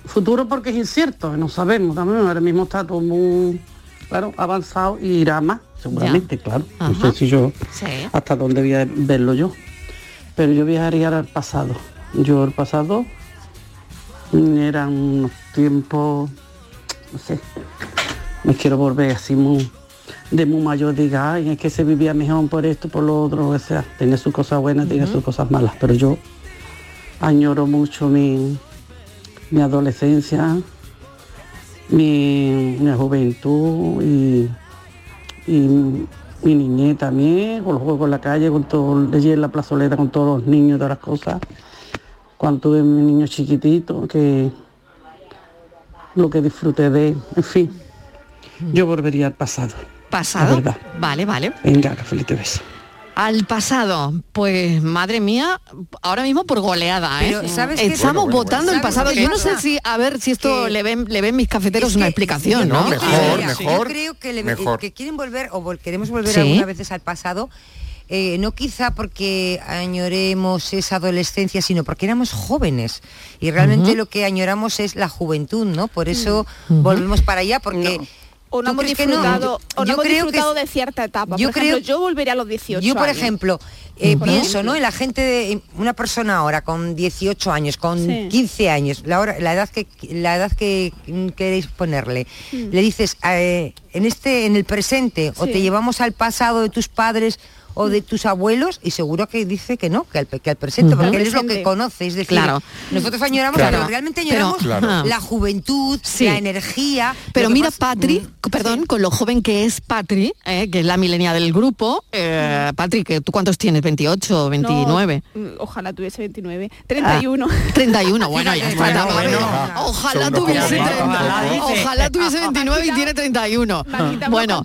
futuro porque es incierto, no sabemos también. Ahora mismo está todo muy, claro, avanzado y irá más, seguramente, claro. No Ajá. sé si yo, Sí. hasta dónde voy a verlo yo. Pero yo viajaría al pasado. Yo el pasado mm, eran unos tiempos, no sé, me quiero volver así muy de muy mayor diga, ay, es que se vivía mejor por esto, por lo otro, o sea, tiene sus cosas buenas, tiene sus cosas malas, pero yo añoro mucho mi, mi adolescencia, mi, mi juventud y, y mi niñez también, con los juegos en la calle, con todo, allí en la plazoleta, con todos los niños, todas las cosas. Cuando tuve mi niño chiquitito, que lo que disfruté de, en fin, yo volvería al pasado. ¿Pasado? La verdad. Vale, vale. Venga, cafelito y beso. Al pasado, pues madre mía, ahora mismo por goleada, ¿eh? Pero, ¿sabes? Estamos Bueno, bueno, votando bueno. el pasado. ¿Sabes Yo no sé si, a ver si esto le ven, le ven mis cafeteros una explicación, ¿no? Yo creo que, le- Mejor. que quieren volver o vol- queremos volver Sí. algunas veces al pasado. eh, no quizá porque añoremos esa adolescencia, sino porque éramos jóvenes y realmente lo que añoramos es la juventud, ¿no? Por eso volvemos para allá, porque o ¿tú no hemos que no? disfrutado, Yo- o no hemos creo que disfrutado es- de cierta etapa. yo por ejemplo, creo- yo volvería a los 18 Yo, por años. ejemplo, eh, Por pienso. ¿no? En la gente, de, una persona ahora con 18 años, con Sí. 15 años, la, hora- la edad que la edad que queréis ponerle, Mm. le dices eh, en este, en el presente, o te llevamos al pasado de tus padres o de tus abuelos y seguro que dice que no, que al, que al presente, Ujú. porque él es lo que conoce, es decir, Claro. nosotros añoramos, Claro. pero realmente Pero- añoramos Claro. la juventud, Sí. la energía. Pero mira, pasa- Patri, perdón, con lo joven que es Patri, eh, que es la milenia del grupo. Eh, Patri, que ¿tú cuántos tienes? ¿28 o 29? No, ojalá tuviese 29. 31. Ah, 31, bueno, ya está. Bueno, bueno. Ojalá tuviese jovencitos, 30. ojalá, dice. Ojalá tuviese 29 y tiene 31. Bueno,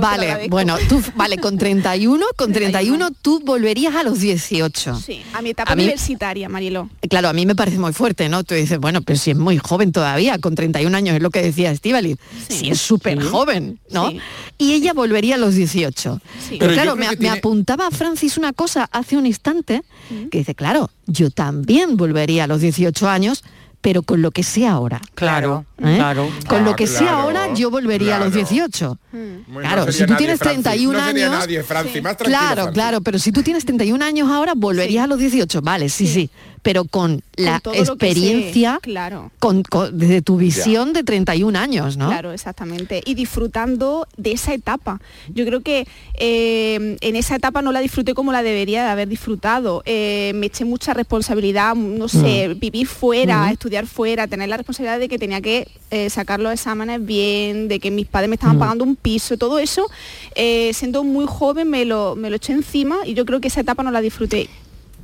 vale, bueno, tú, vale, con 31, con 31 tú volverías a los 18. Sí, a mi etapa A mí- universitaria, Mariló. Claro, a mí me parece muy fuerte, ¿no? Tú dices, bueno, pero si es muy joven todavía, con 31 años, es lo que decía Estivali. Si es súper joven, ¿no? Sí. Y ella volvería a los 18. Sí. Pero, claro, me, apuntaba Francis una cosa hace un instante, que dice, claro, yo también volvería a los 18 años, pero con lo que sé ahora. Claro, ¿Eh? claro. Con lo Ah, que sé claro, ahora, yo volvería a los 18. Bueno, Claro, no si tú nadie, tienes Francis, 31 no sería años... nadie, Francis, más tranquilo, claro, Francis. claro, pero si tú tienes 31 años ahora, volverías a los 18. Vale, sí, sí. Pero con la sé, experiencia, claro. con, con- desde tu visión de 31 años, ¿no? Claro, exactamente. Y disfrutando de esa etapa. Yo creo que eh, en esa etapa no la disfruté como la debería de haber disfrutado. Eh, me eché mucha responsabilidad, no sé, Mm. vivir fuera, Mm. estudiar fuera, tener la responsabilidad de que tenía que eh, sacar los exámenes bien, de que mis padres me estaban Mm. pagando un piso, todo eso, eh, siendo muy joven me lo, me lo eché encima y yo creo que esa etapa no la disfruté.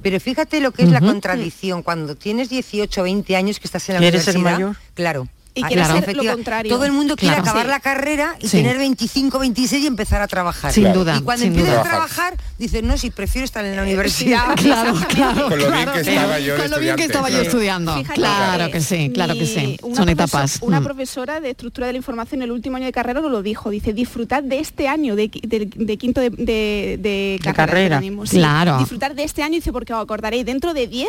Pero fíjate lo que es la contradicción cuando tienes 18 o 20 años que estás en la ¿Quieres ser universidad. mayor? Claro. Y Ah, quieres claro. ser lo contrario. Todo el mundo quiere Claro. acabar Sí. la carrera y Sí. tener 25, 26 y empezar a trabajar. Sin Claro. duda, Y cuando empiezas a trabajar, dices, no, si prefiero estar en la universidad. Claro, claro. Con lo bien que estaba yo de Con lo bien que estudiante. estaba yo Sí. estudiando. Fíjate claro que sí, claro que sí. una Son etapas. Una Mm. profesora de estructura de la información en el último año de carrera nos lo dijo. Dice, disfrutad de este año de, qui- de- de quinto de, de- de carrera. carrera. tenemos, sí. Claro. Disfrutar de este año, dice, porque os acordaréis dentro de 10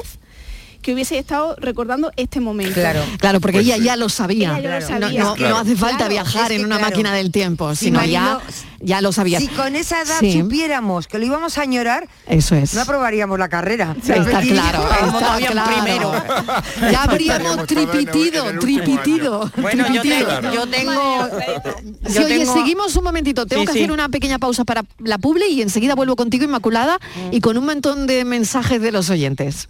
que hubiese estado recordando este momento. Claro, porque Pues ella sí. ya lo sabía. Ella ya lo No- sabía. No, no Claro. hace falta Claro, viajar en una claro. máquina del tiempo, Sí, sino ya, ya lo sabía. Si con esa edad Sí. supiéramos que lo íbamos a añorar, Eso es. no aprobaríamos la carrera. Está claro, está claro. Ya habríamos tripitido, tripitido. Bueno, yo, tripitido. yo tengo... Sí, yo oye, tengo- seguimos un momentito. Tengo Sí, que sí. hacer una pequeña pausa para la publi y enseguida vuelvo contigo, Inmaculada, y con un montón de mensajes de los oyentes.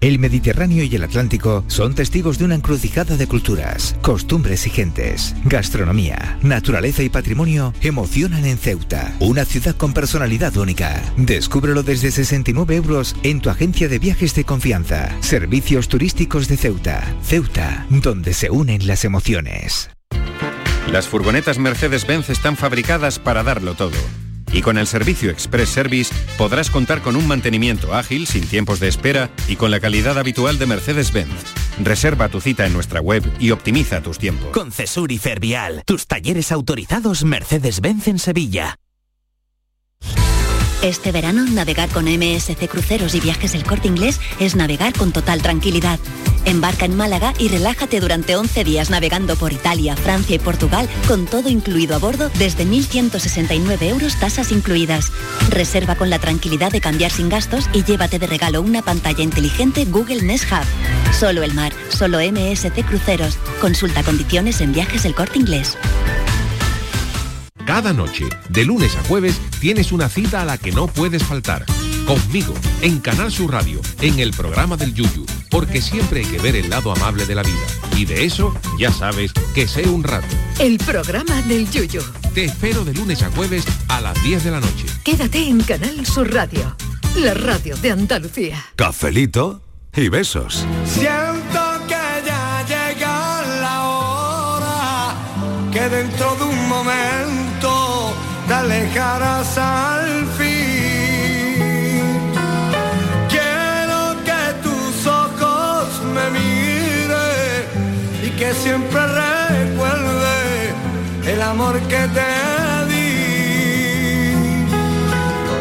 El Mediterráneo y el Atlántico son testigos de una encrucijada de culturas, costumbres y gentes. Gastronomía, naturaleza y patrimonio emocionan en Ceuta, una ciudad con personalidad única. Descúbrelo desde 69 euros en tu agencia de viajes de confianza. Servicios turísticos de Ceuta. Ceuta, donde se unen las emociones. Las furgonetas Mercedes-Benz están fabricadas para darlo todo. Y con el servicio Express Service podrás contar con un mantenimiento ágil, sin tiempos de espera y con la calidad habitual de Mercedes-Benz. Reserva tu cita en nuestra web y optimiza tus tiempos. Con Cesur y Fervial, tus talleres autorizados Mercedes-Benz en Sevilla. Este verano, navegar con MSC Cruceros y Viajes El Corte Inglés es navegar con total tranquilidad. Embarca en Málaga y relájate durante 11 días navegando por Italia, Francia y Portugal con todo incluido a bordo desde 1.169 euros tasas incluidas. Reserva con la tranquilidad de cambiar sin gastos y llévate de regalo una pantalla inteligente Google Nest Hub. Solo el mar, solo MSC Cruceros. Consulta condiciones en Viajes El Corte Inglés. Cada noche, de lunes a jueves, tienes una cita a la que no puedes faltar. Conmigo, en Canal Sur Radio, en el programa del Yuyu, porque siempre hay que ver el lado amable de la vida. Y de eso, ya sabes, que sé un rato. El programa del Yuyu. Te espero de lunes a jueves a las 10 de la noche. Quédate en Canal Sur Radio, la radio de Andalucía. Cafelito y besos. Siento que ya llega la hora, que dentro de un momento te alejarás al que siempre recuerde el amor que te di.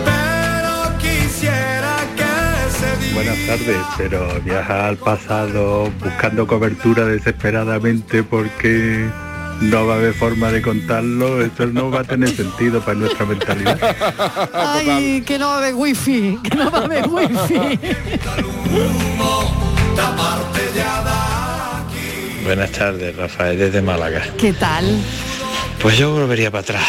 Pero quisiera que se Buenas tardes, pero viajar al pasado buscando cobertura desesperadamente porque no va a haber forma de contarlo, eso no va a tener sentido para nuestra mentalidad. Ay, que no va a haber wifi, que no va a haber wifi. Buenas tardes, Rafael, desde Málaga. ¿Qué tal? Pues yo volvería para atrás.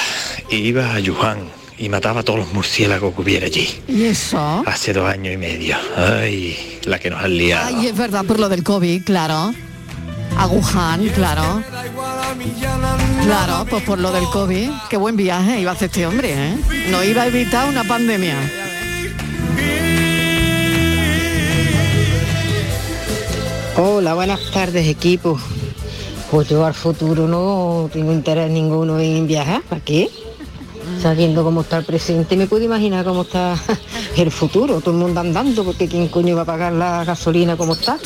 Y iba a Yuhan y mataba a todos los murciélagos que hubiera allí. ¿Y eso? Hace dos años y medio. Ay, la que nos han liado. Ay, es verdad, por lo del COVID, claro. A Wuhan, claro. Claro, pues por lo del COVID. Qué buen viaje iba a hacer este hombre, ¿eh? No iba a evitar una pandemia. Hola, buenas tardes equipo. Pues yo al futuro no tengo interés ninguno en viajar. ¿Para qué? Sabiendo cómo está el presente, me puedo imaginar cómo está el futuro. Todo el mundo andando, porque ¿quién coño va a pagar la gasolina como está?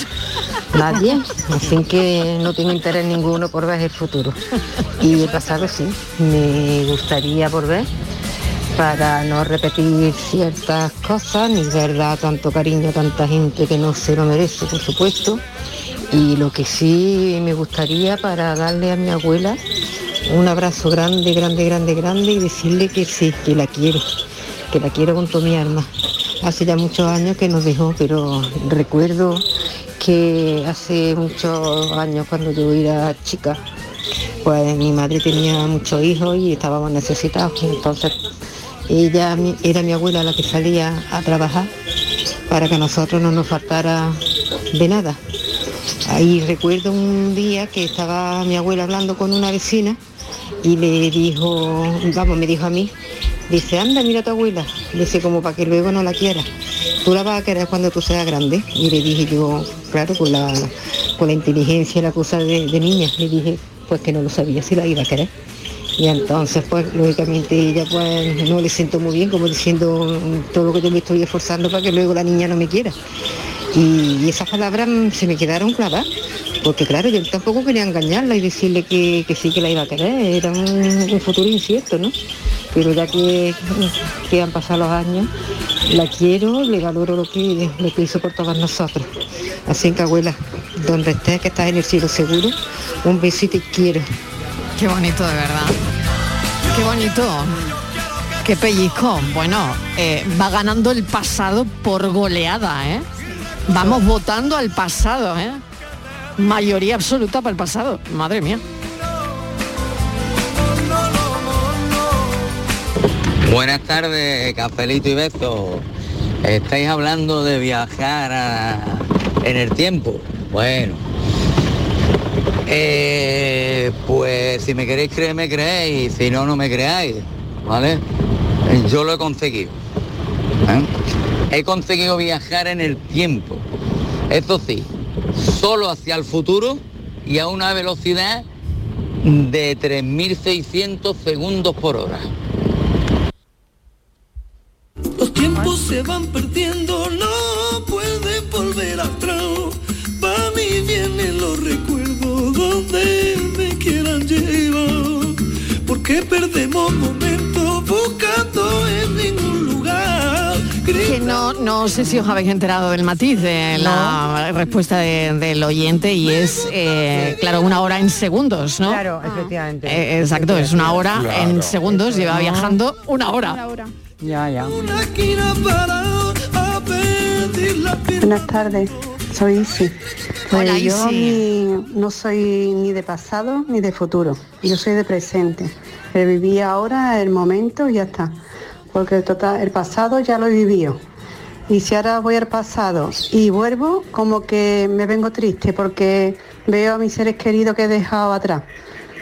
Nadie. Así que no tengo interés ninguno por ver el futuro. Y el pasado sí, me gustaría volver para no repetir ciertas cosas, ni verdad tanto cariño a tanta gente que no se lo merece, por supuesto. Y lo que sí me gustaría para darle a mi abuela un abrazo grande, grande, grande, grande y decirle que sí, que la quiero, que la quiero con toda mi alma. Hace ya muchos años que nos dejó, pero recuerdo que hace muchos años cuando yo era chica, pues mi madre tenía muchos hijos y estábamos necesitados. Entonces ella era mi abuela la que salía a trabajar para que a nosotros no nos faltara de nada. Ahí recuerdo un día que estaba mi abuela hablando con una vecina y le dijo, vamos, me dijo a mí, dice, anda, mira a tu abuela, dice como para que luego no la quieras. Tú la vas a querer cuando tú seas grande. Y le dije yo, claro, con la, con la inteligencia y la cosa de niña, le dije, pues que no lo sabía si la iba a querer. Y entonces, pues, lógicamente ella pues no le siento muy bien, como diciendo mm, todo lo que yo me estoy esforzando para que luego la niña no me quiera. Y, esas palabras se me quedaron clavadas, porque claro, yo tampoco quería engañarla y decirle que, que sí que la iba a querer, era un, futuro incierto, ¿no? Pero ya que, que han pasado los años, la quiero, le valoro lo que, lo que hizo por todos nosotros. Así que abuela, donde estés, que estás en el cielo seguro, un besito y quiero. Qué bonito, de verdad. Qué bonito. Qué pellizco. Bueno, eh, va ganando el pasado por goleada, ¿eh? Vamos votando al pasado, ¿eh? Mayoría absoluta para el pasado. Madre mía. Buenas tardes, Cafelito y Beto. Estáis hablando de viajar en el tiempo. Bueno, eh, pues si me queréis creer, me creéis. Si no, no me creáis. ¿Vale? Yo lo he conseguido. ¿eh? He conseguido viajar en el tiempo. Eso sí, solo hacia el futuro y a una velocidad de 3.600 segundos por hora. Los tiempos se van perdiendo, quieran llevar. Porque perdemos momentos buscando en ningún lugar. Que no, no sé si os habéis enterado del matiz de la respuesta de- del oyente y es, eh, claro, una hora en segundos, ¿no? Claro, efectivamente. Eh, exacto, es una hora Claro. en segundos, lleva viajando una hora. Ya, ya. Buenas tardes, soy Isi. Pues Hola, yo Isi. ni- no soy ni de pasado ni de futuro, yo soy de presente. El viví ahora, el momento y ya está. Porque el, total, el pasado ya lo he vivido. Y si ahora voy al pasado y vuelvo, como que me vengo triste porque veo a mis seres queridos que he dejado atrás.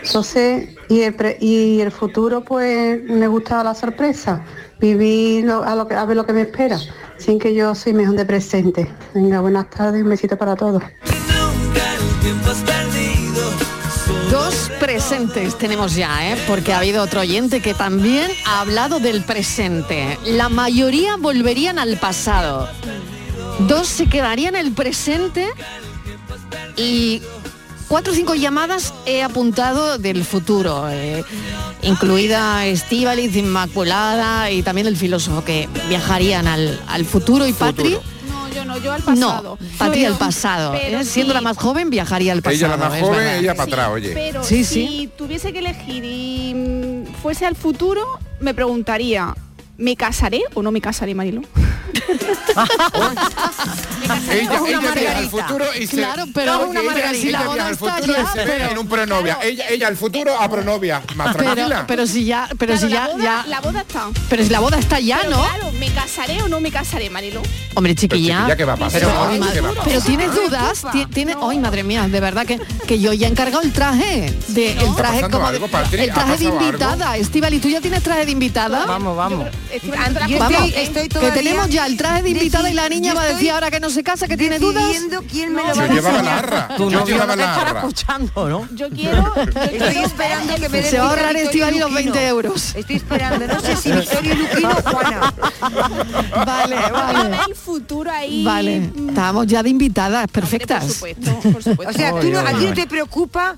Entonces, y el, pre- y el futuro, pues me gusta la sorpresa, vivir a, lo a ver lo que me espera, sin que yo soy mejor de presente. Venga, buenas tardes, un besito para todos. Dos presentes tenemos ya, ¿eh? porque ha habido otro oyente que también ha hablado del presente. La mayoría volverían al pasado. Dos se quedarían el presente y cuatro o cinco llamadas he apuntado del futuro, eh, incluida Estíbaliz, Inmaculada y también el filósofo que viajarían al, al futuro y Patri. No, yo no, yo al pasado. No, Patri al pasado. pero ¿eh? Siendo sí. la más joven, viajaría al pasado. Ella la más es joven, verdad. ella para atrás, oye. Pero Sí, si sí. tuviese que elegir y mm, fuese al futuro, me preguntaría, ¿me casaré o no me casaré, Marilo? Ella, Una ella viaja al futuro y se... Claro, pero Oye, una ella- margarita. ella La boda viaja al está futuro ya, y se ve pero- en un pronovia. Ella, ella al futuro a pronovia. Más Pero, tranquila. pero si ya, pero Claro, si ya, la boda, ya. la boda está. Pero si la boda está ya, Pero ¿no? Claro, ¿me casaré o no me casaré, Marilo? Hombre, chiquilla. chiquilla, ¿qué va a pasar? Pero, ¿Qué ay, madre- va a pasar? pero tienes dudas, Ti- tiene, ay madre mía, de verdad que, que yo ya he encargado el traje, de, el ¿Está traje como de- algo, el ¿Ha traje de invitada, Estivali, ¿tú ya tienes traje de invitada? Vamos, vamos. Estoy- todavía ya el traje de invitada y la niña va a decir ahora que no se casa, que tiene dudas. quién me lo va a llevaba la arra. Llevaba no te la arra. escuchando, ¿no? Yo quiero... Estoy esperando que me den Se va a ahorrar Estivali los Luquino. 20 euros. Estoy esperando, no sé si Victoria Luquino o Juana. Vale, vale. el futuro ahí. Vale, estábamos ya de invitadas perfectas. Por supuesto, por supuesto. O sea, tú no, a ti no te preocupa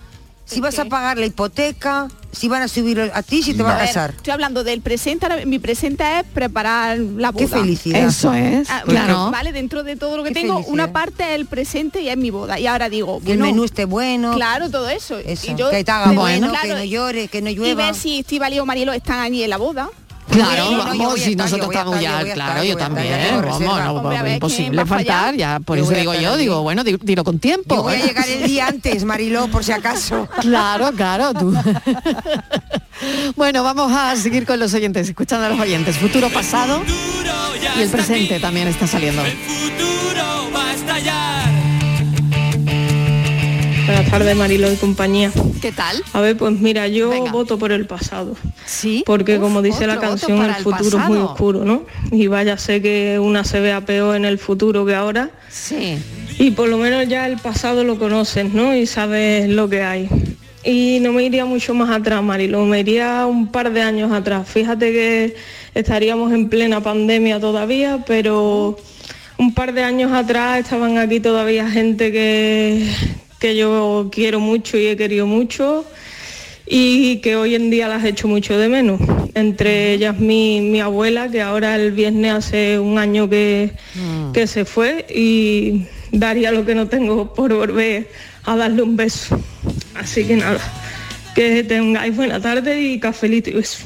si vas a pagar la hipoteca, si van a subir a ti, si te vas a ver, casar. Estoy hablando del presente, ahora mi presente es preparar la boda. Qué felicidad. Eso es, Ah, claro. Vale, dentro de todo lo que Qué tengo, felicidad. una parte es el presente y es mi boda. Y ahora digo, Que el menú esté bueno. Claro, todo eso. Eso, Y yo que te haga tengo- bueno, claro, que no llore, que no Y llueva. ver si Estivali o Marielo están allí en la boda. Claro, no, vamos, si estar, nosotros estamos ya, claro, yo también, vamos, reserva. no, Hombre, a ver, ¿quién imposible faltar, ya, por Yo eso digo yo, digo, bueno, dilo con tiempo. Yo voy a llegar el día antes, Mariló, por si acaso. Claro, claro, tú. bueno, vamos a seguir con los oyentes, escuchando a los oyentes. Futuro, pasado y el presente también está saliendo. Buenas tardes, Marilo y compañía. ¿Qué tal? A ver, pues mira, yo voto por el pasado. Sí. Porque Uf, como dice la canción, el el futuro es muy oscuro, ¿no? Y vaya sé que una se vea peor en el futuro que ahora. Sí. Y por lo menos ya el pasado lo conoces, ¿no? Y sabes lo que hay. Y no me iría mucho más atrás, Marilo, me iría un par de años atrás. Fíjate que estaríamos en plena pandemia todavía, pero un par de años atrás estaban aquí todavía gente que, que yo quiero mucho y he querido mucho y que hoy en día las echo mucho de menos. Entre ellas mi, mi abuela, que ahora el viernes hace un año que, que se fue y daría lo que no tengo por volver a darle un beso. Así que nada, que tengáis buena tarde y cafelito y beso.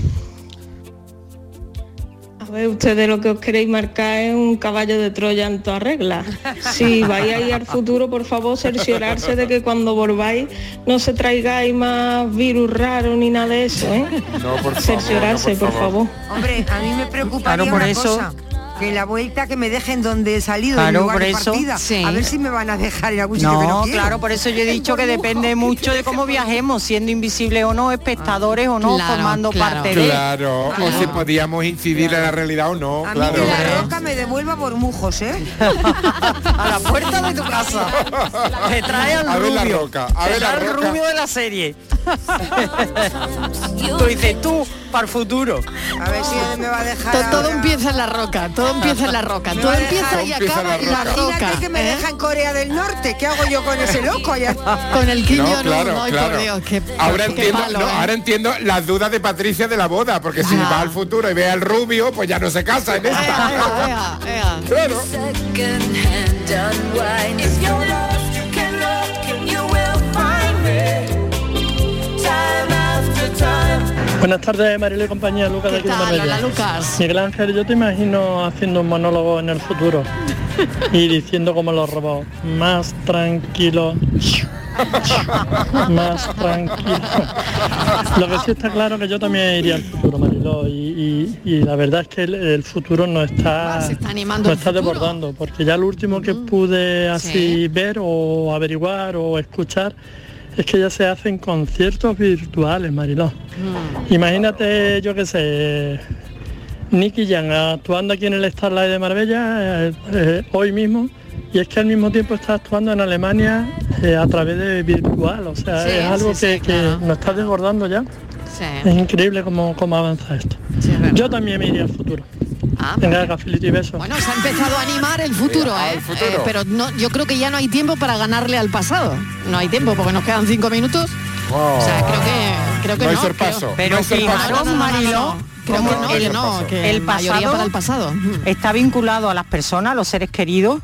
Ver, ustedes lo que os queréis marcar es un caballo de Troya en toda regla. Si vais a ir al futuro, por favor, cerciorarse de que cuando volváis no se traigáis más virus raros ni nada de eso, ¿eh? No, por favor, cerciorarse, no, por por, favor. favor. Hombre, a mí me preocuparía Claro, por una eso- cosa. Que la vuelta que me dejen donde he salido, Claro, en lugar por de eso- partida. sí. A ver si me van a dejar en algún sitio que no quiero. claro, por eso yo he dicho que depende mucho de cómo viajemos, siendo invisibles o no, espectadores o no, Claro, formando claro. parte de. Claro, o si podíamos incidir en la realidad o no, A mí que la roca me devuelva bormujos, ¿eh? a la puerta de tu casa. Te trae al A ver la roca, a ver la el roca. rubio de la serie. Tú dices tú, para el futuro. A ver si me va a dejar. To- todo ahora. empieza en la roca, todo empieza en la roca, Me todo empieza y acaba en la roca. Imagínate que me ¿eh? deja en Corea del Norte. ¿Qué hago yo con ese loco allá? Con el quiño No, claro, ay, claro. por Dios, qué, ahora qué entiendo, no, ¿eh? ahora entiendo las dudas de Patricia de la boda, porque si Ah. va al futuro y ve al rubio, pues ya no se casa en esta. Ea, ea. Claro. Buenas tardes, Mariló y compañía, Lucas de Lucas. Miguel Ángel, yo te imagino haciendo un monólogo en el futuro y diciendo como los robots, más tranquilo, más tranquilo. Lo que sí está claro que yo también iría al futuro, Mariló, y, y- y la verdad es que el, el futuro no está, Se está animando no está futuro. desbordando, porque ya lo último que pude así Sí. ver o averiguar o escuchar es que ya se hacen conciertos virtuales, Mariló. Imagínate, yo qué sé, Nicky Jam actuando aquí en el Starlight de Marbella eh, eh, hoy mismo y es que al mismo tiempo está actuando en Alemania eh, a través de virtual, o sea, Sí, es algo sí, que, sí, que nos está desbordando ya. Sí. Es increíble cómo, cómo avanza esto. Yo también me iría al futuro. Ah, Venga, y. Bueno, se ha empezado a animar el futuro, ¿eh? futuro. Eh, pero no, yo creo que ya no hay tiempo para ganarle al pasado. No hay tiempo porque nos quedan cinco minutos. O sea, creo que creo que No no. hay sorpaso, creo- Pero no hay sorpaso. fijaros, No, no, no, no, Mariló, no. Creo que no, que no, que el mayoría pasado para el pasado. está vinculado a las personas, a los seres queridos,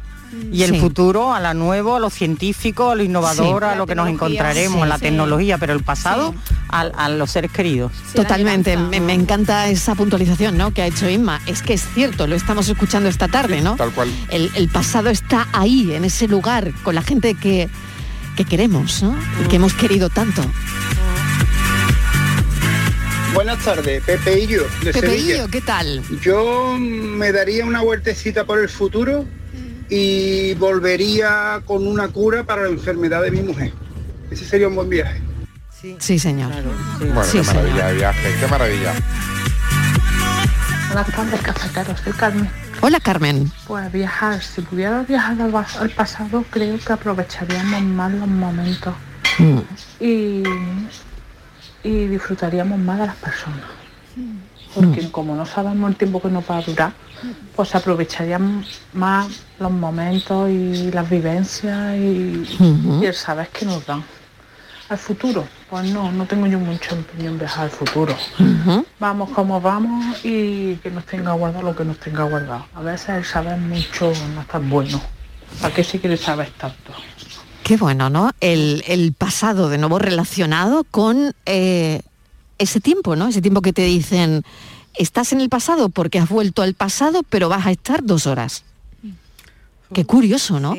y el Sí. futuro a lo nuevo, a lo científico, a lo innovador, Sí. a lo que nos encontraremos, Sí, a la sí. tecnología, pero el pasado a, a los seres queridos. Totalmente, me, me encanta esa puntualización ¿no? que ha hecho Inma. Es que es cierto, lo estamos escuchando esta tarde, ¿no? Tal cual. El, el pasado está ahí, en ese lugar, con la gente que, que queremos, ¿no? Y que hemos querido tanto. Buenas tardes, Pepe y yo, de Pepe Sevilla. Illo, ¿qué tal? Yo me daría una vueltecita por el futuro y volvería con una cura para la enfermedad de mi mujer. Ese sería un buen viaje. Sí, señor. Bueno, Sí, qué señor. maravilla de viaje, qué maravilla. Tardes, cafeteros. Soy Carmen. Hola, Carmen. Pues viajar, si pudiera viajar al, pas- al pasado, creo que aprovecharíamos más los momentos y, y disfrutaríamos más de las personas. Porque como no sabemos el tiempo que nos va a durar, pues aprovecharían más los momentos y las vivencias y el saber que nos dan. Al futuro, pues no, no tengo yo mucho empeño en viajar al futuro. Vamos como vamos y que nos tenga guardado lo que nos tenga guardado. A veces el saber mucho no es tan bueno. ¿Para qué se quiere saber tanto? Qué bueno, ¿no? El, el pasado de nuevo relacionado con eh, ese tiempo, ¿no? Ese tiempo que te dicen, estás en el pasado porque has vuelto al pasado, pero vas a estar dos horas. Qué curioso, ¿no?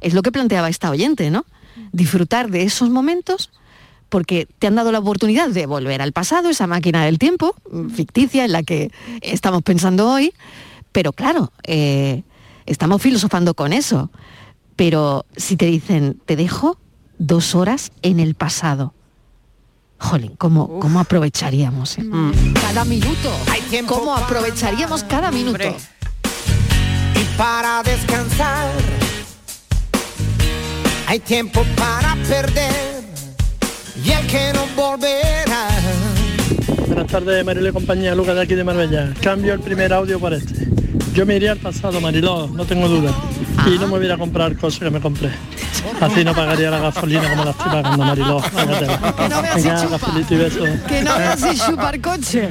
Es lo que planteaba esta oyente, ¿no? Disfrutar de esos momentos porque te han dado la oportunidad de volver al pasado, esa máquina del tiempo mm, ficticia en la que estamos pensando hoy, pero claro, eh, estamos filosofando con eso. Pero si te dicen, te dejo dos horas en el pasado, jolín, ¿cómo, cómo aprovecharíamos eh? cada minuto? ¿Cómo aprovecharíamos cada minuto? y para descansar. Hay tiempo para perder y el que no volverá. Buenas tardes, Mariló y compañía, Lucas de aquí de Marbella. Cambio el primer audio por este. Yo me iría al pasado, Mariló, no tengo duda. Y no me voy a ir a comprar cosas que me compré. Así no pagaría la gasolina como la estoy pagando, Mariló. Que no veas si Venga, chupa. cafelito y beso. Que no veas si chupar coche.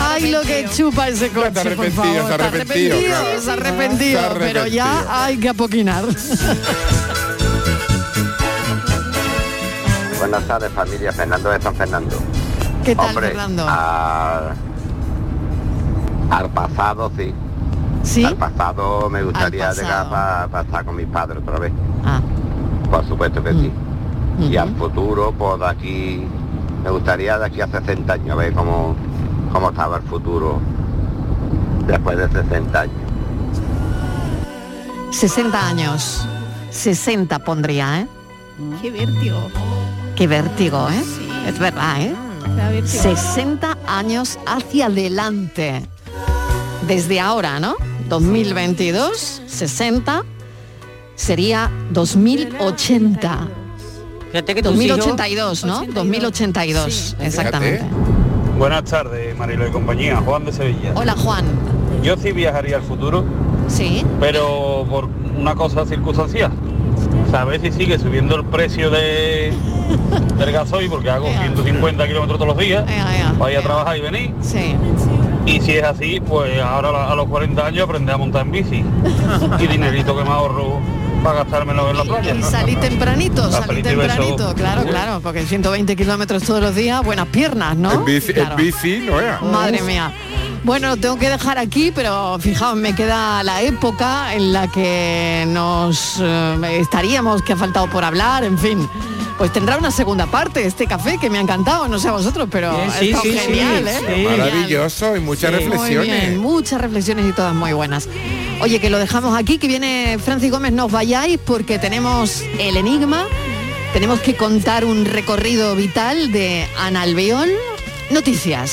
Ay, lo que chupa ese coche, por arrepentido, favor. Está arrepentido, arrepentido, claro. pero ya hay que apoquinar. Buenas tardes familia, Fernando de San Fernando. ¿Qué tal, Hombre, Fernando? a- Al pasado sí. ¿Sí? Al pasado me gustaría Al llegar pasado. para estar con mis padres otra vez. Ah. Por supuesto que sí. Y Ujú. al futuro, pues de aquí, me gustaría de aquí a 60 años, ver cómo, cómo estaba el futuro después de 60 años. 60 años. 60 pondría, ¿eh? Qué vértigo. Qué vértigo, ¿eh? Es verdad, ¿eh? Da vértigo. 60 años hacia adelante. Desde ahora, ¿no? 2022, 60, sería 2080. Fíjate que tus 2082, ¿no? 2082, exactamente. Buenas tardes, Marilo y compañía. Juan de Sevilla. Hola, Juan. Yo sí viajaría al futuro, Sí. pero por una cosa circunstancial. Saber si sigue subiendo el precio de, del gasoil, porque hago 150 kilómetros todos los días, ir a trabajar y venir. Sí. Y si es así, pues ahora a los 40 años aprendí a montar en bici. y dinerito que me ahorro para gastármelo en la playa. Y salí tempranito, salí tempranito, claro, claro, porque 120 kilómetros todos los días, buenas piernas, ¿no? En bici, Claro. en bici no era. Madre mía. Bueno, tengo que dejar aquí, pero fijaos, me queda la época en la que nos eh, estaríamos, que ha faltado por hablar, en fin. Pues tendrá una segunda parte este café que me ha encantado, no sé a vosotros, pero sí, estado sí, sí, genial, ¿eh? Maravilloso y muchas Muy reflexiones. bien, muchas reflexiones y todas muy buenas. Oye, que lo dejamos aquí, que viene Francis Gómez, no os vayáis porque tenemos el enigma, tenemos que contar un recorrido vital de Ana Alveol. Noticias.